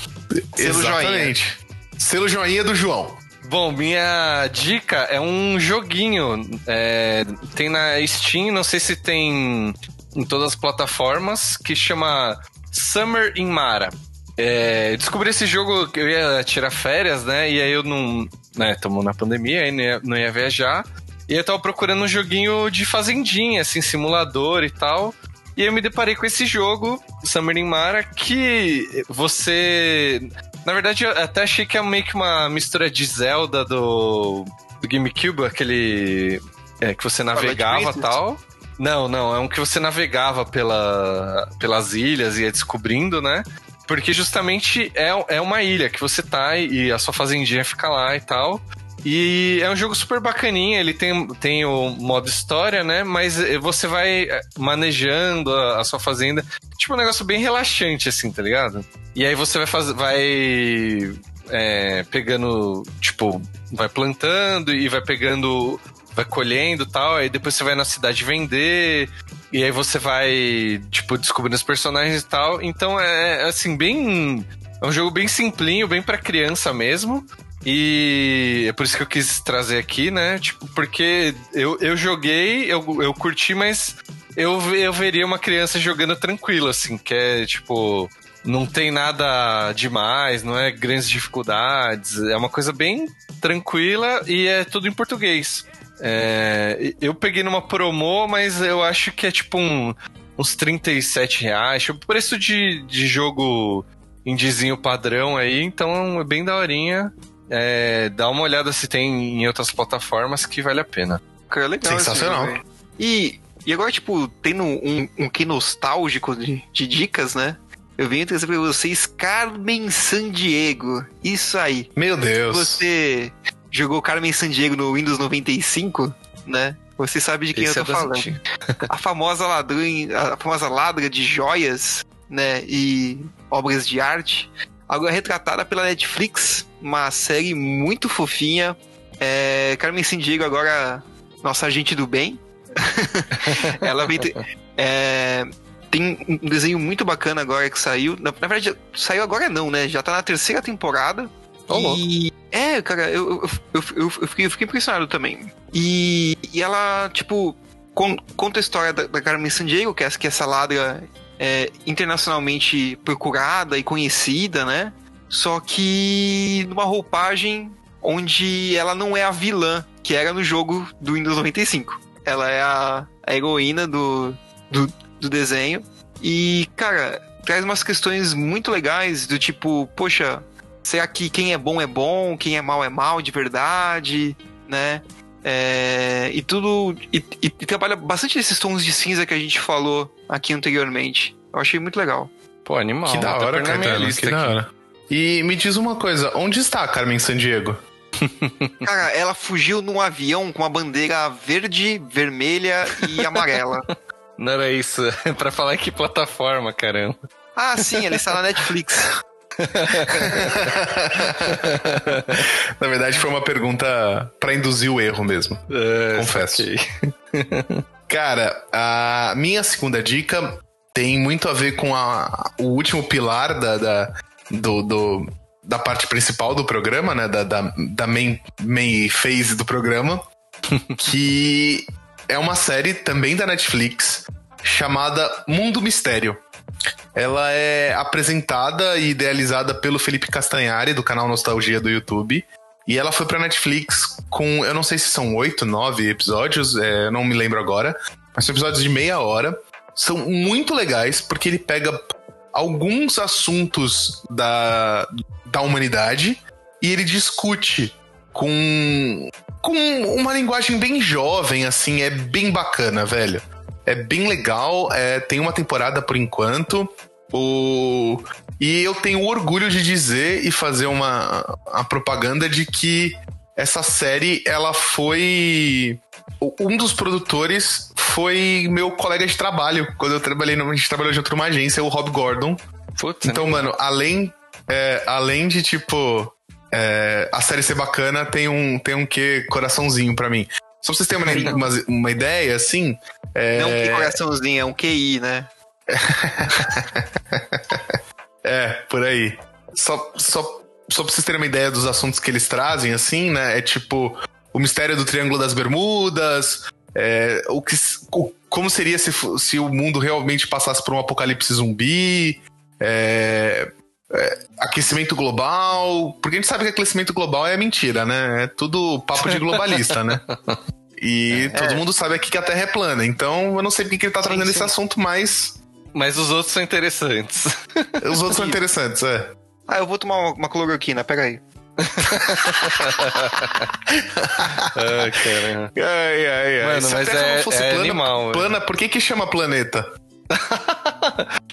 Selo Exatamente. Joinha. Selo joinha do João. Bom, minha dica é um joguinho. É, tem na Steam, não sei se tem em todas as plataformas, que chama Summer in Mara. É, descobri esse jogo, eu ia tirar férias, né? E aí eu não. Né, tomou na pandemia, aí não ia, não ia viajar. E eu tava procurando um joguinho de fazendinha, assim, simulador e tal. E eu me deparei com esse jogo, Summer in Mara, que você. Na verdade, eu até achei que é meio que uma mistura de Zelda do, do GameCube, aquele. É, que você navegava e tal. Não, não, é um que você navegava pela, pelas ilhas e ia descobrindo, né? Porque justamente é, é uma ilha que você tá e a sua fazendinha fica lá e tal. E é um jogo super bacaninha, ele tem, tem o modo história, né? Mas você vai manejando a, a, sua fazenda. Tipo um negócio bem relaxante, assim, tá ligado? E aí você vai fazer. Vai. É, pegando. Tipo, vai plantando e vai pegando. Vai colhendo tal. Aí depois você vai na cidade vender. E aí você vai, tipo, descobrindo os personagens e tal. Então é, é assim, bem. É um jogo bem simplinho, bem para criança mesmo. E é por isso que eu quis trazer aqui, né? Tipo, porque eu, eu joguei, eu, eu curti, mas eu, eu veria uma criança jogando tranquilo, assim, que é tipo. Não tem nada demais, não é grandes dificuldades, é uma coisa bem tranquila e é tudo em português. É, eu peguei numa promo, mas eu acho que é tipo um, uns 37 reais, tipo preço de, de jogo indizinho padrão aí, então é bem daorinha. É, dá uma olhada se tem em outras plataformas que vale a pena. Cara, legal. Sensacional. e, e agora, tipo, tendo um, um que nostálgico de, de dicas, né? Eu venho trazer pra vocês Carmen Sandiego. Isso aí. Meu Deus. Você jogou Carmen Sandiego no Windows 95, né? Você sabe de quem Esse eu tô é falando. a famosa ladrões, a famosa ladra de joias, né? E obras de arte. Agora retratada pela Netflix, uma série muito fofinha. É, Carmen Sindigo agora, nossa agente do bem. Ela vem, é, tem um desenho muito bacana agora que saiu. Na, na, verdade, saiu agora não, né? Já tá na terceira temporada. Oh, e... É, cara, eu, eu, eu, eu, fiquei, eu fiquei impressionado também. E, e ela, tipo, con, conta a história da, da Carmen Sandiego, que é, que é essa ladra é, internacionalmente procurada e conhecida, né? Só que numa roupagem onde ela não é a vilã que era no jogo do Windows 95. Ela é a, a heroína do, do, do desenho. E, cara, traz umas questões muito legais do tipo, poxa, será que quem é bom é bom, quem é mal é mal de verdade, né? É, e tudo. E, e, trabalha bastante esses tons de cinza que a gente falou aqui anteriormente. Eu achei muito legal. Pô, animal. Que da hora, Caetano, que da hora. E me diz uma coisa, onde está a Carmen Sandiego? Cara, ela fugiu num avião com a bandeira verde, vermelha e amarela. Não era isso. É pra falar que plataforma, caramba. Ah, sim, ela está na Netflix. Na verdade, foi uma pergunta para induzir o erro mesmo. É, confesso. Okay. Cara, a minha segunda dica tem muito a ver com a, o último pilar da, da do, do, da parte principal do programa, né? Da, da, da main, main phase do programa. que é uma série também da Netflix chamada Mundo Mistério. Ela é apresentada e idealizada pelo Felipe Castanhari, do canal Nostalgia do YouTube. E ela foi pra Netflix com, eu não sei se são oito, nove episódios, é, não me lembro agora. Mas são episódios de meia hora. São muito legais, porque ele pega alguns assuntos da, da humanidade e ele discute com, com uma linguagem bem jovem, assim, é bem bacana, velho. É bem legal, é, tem uma temporada por enquanto. O... E eu tenho orgulho de dizer e fazer uma a propaganda de que essa série ela foi um dos produtores foi meu colega de trabalho. Quando eu trabalhei a gente trabalhou junto numa agência o Rob Gordon. Putz, então mano além é, além de tipo é, a série ser bacana tem um tem um que coraçãozinho para mim só pra vocês terem uma, uma, uma ideia assim é... Não que coraçãozinho, é um QI, né? é, por aí. Só, só, só pra vocês terem uma ideia dos assuntos que eles trazem, assim, né? É tipo o mistério do Triângulo das Bermudas, é, o que, o, como seria se, se o mundo realmente passasse por um apocalipse zumbi, é, é, aquecimento global, porque a gente sabe que aquecimento global é mentira, né? É tudo papo de globalista, né? E É. todo mundo sabe aqui que a Terra é plana. Então eu não sei porque que ele tá trazendo esse assunto, mas Mas os outros são interessantes. os outros são interessantes, é. Ah, eu vou tomar uma, uma cloroquina, pera aí. ah, cara. Ai, ai, ai. Mano, Se a mas Terra é- não fosse é plana, animal, plana, por que que chama planeta?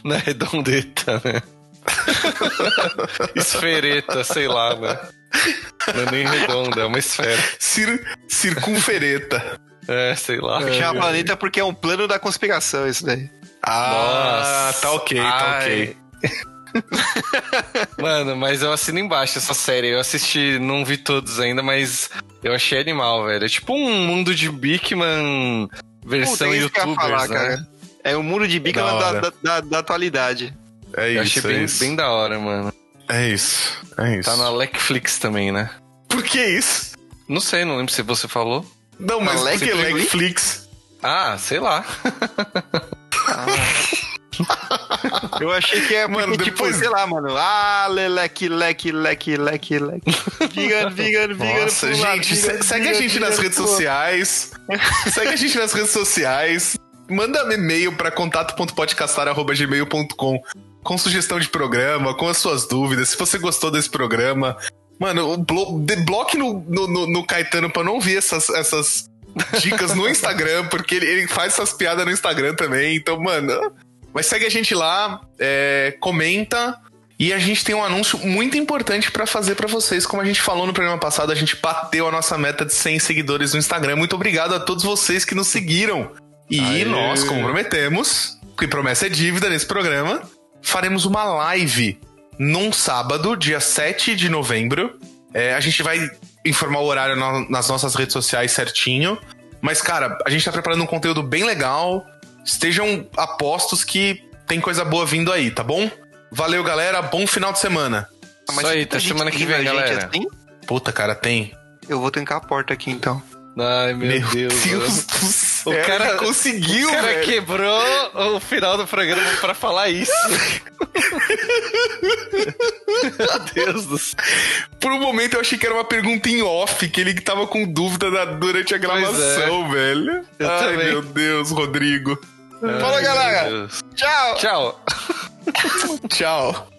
É redondeta, né? Esfereta, sei lá, né? Não é nem redonda, é uma esfera. Cir circunfereta. É, sei lá. Chama planeta porque é um plano da conspiração isso daí. Ah, Nossa. tá ok, tá Ai. ok. Mano, mas eu assino embaixo essa série. Eu assisti, não vi todos ainda, mas eu achei animal, velho. É tipo um mundo de Bigman versão Puta, é youtubers, falar, né? cara. É o mundo de bica Da da, da- da atualidade. É Eu isso, achei é bem, isso. bem da hora, mano. É isso, é isso. Tá na Netflix também, né? Por que isso? Não sei, não lembro se você falou. Não, mas Na por que Netflix? Ah, sei lá. Eu achei que é Mano, mano, tipo, depois- sei lá, mano. Ah, leque, leque, leque, leque, leque. Vegan, vegan, vegan. Nossa, lado, gente, vegan, se- segue a vegan, gente nas vegan redes pro outro. sociais. segue a gente nas redes sociais. Manda um e-mail para contato.podcastar.gmail.com com sugestão de programa, com as suas dúvidas. Se você gostou desse programa, mano, blo bloque no, no, no- no Caetano pra não ver essas, essas dicas no Instagram, porque ele, ele faz essas piadas no Instagram também. Então, mano, mas segue a gente lá, é, comenta. E a gente tem um anúncio muito importante pra fazer pra vocês. Como a gente falou no programa passado, a gente bateu a nossa meta de 100 seguidores no Instagram. Muito obrigado a todos vocês que nos seguiram. E Aê. nós comprometemos, porque promessa é dívida nesse programa, faremos uma live num sábado, dia 7 de novembro. É, a gente vai informar o horário no- nas nossas redes sociais certinho. Mas, cara, a gente tá preparando um conteúdo bem legal. Estejam apostos que tem coisa boa vindo aí, tá bom? Valeu, galera. Bom final de semana. Ah, Isso aí, gente semana que vem, galera. assim? Puta, cara, tem. Eu vou trancar a porta aqui então. Ai, meu, Deus. mano. do céu. O cara conseguiu, O cara velho. quebrou o final do programa pra falar isso. meu Deus do céu. Por um momento eu achei que era uma pergunta em off, que ele tava com dúvida da- durante a gravação, velho. Eu Ai, também. meu Deus, Rodrigo. Fala, Ai, galera. meu Deus. Tchau! Tchau. Tchau.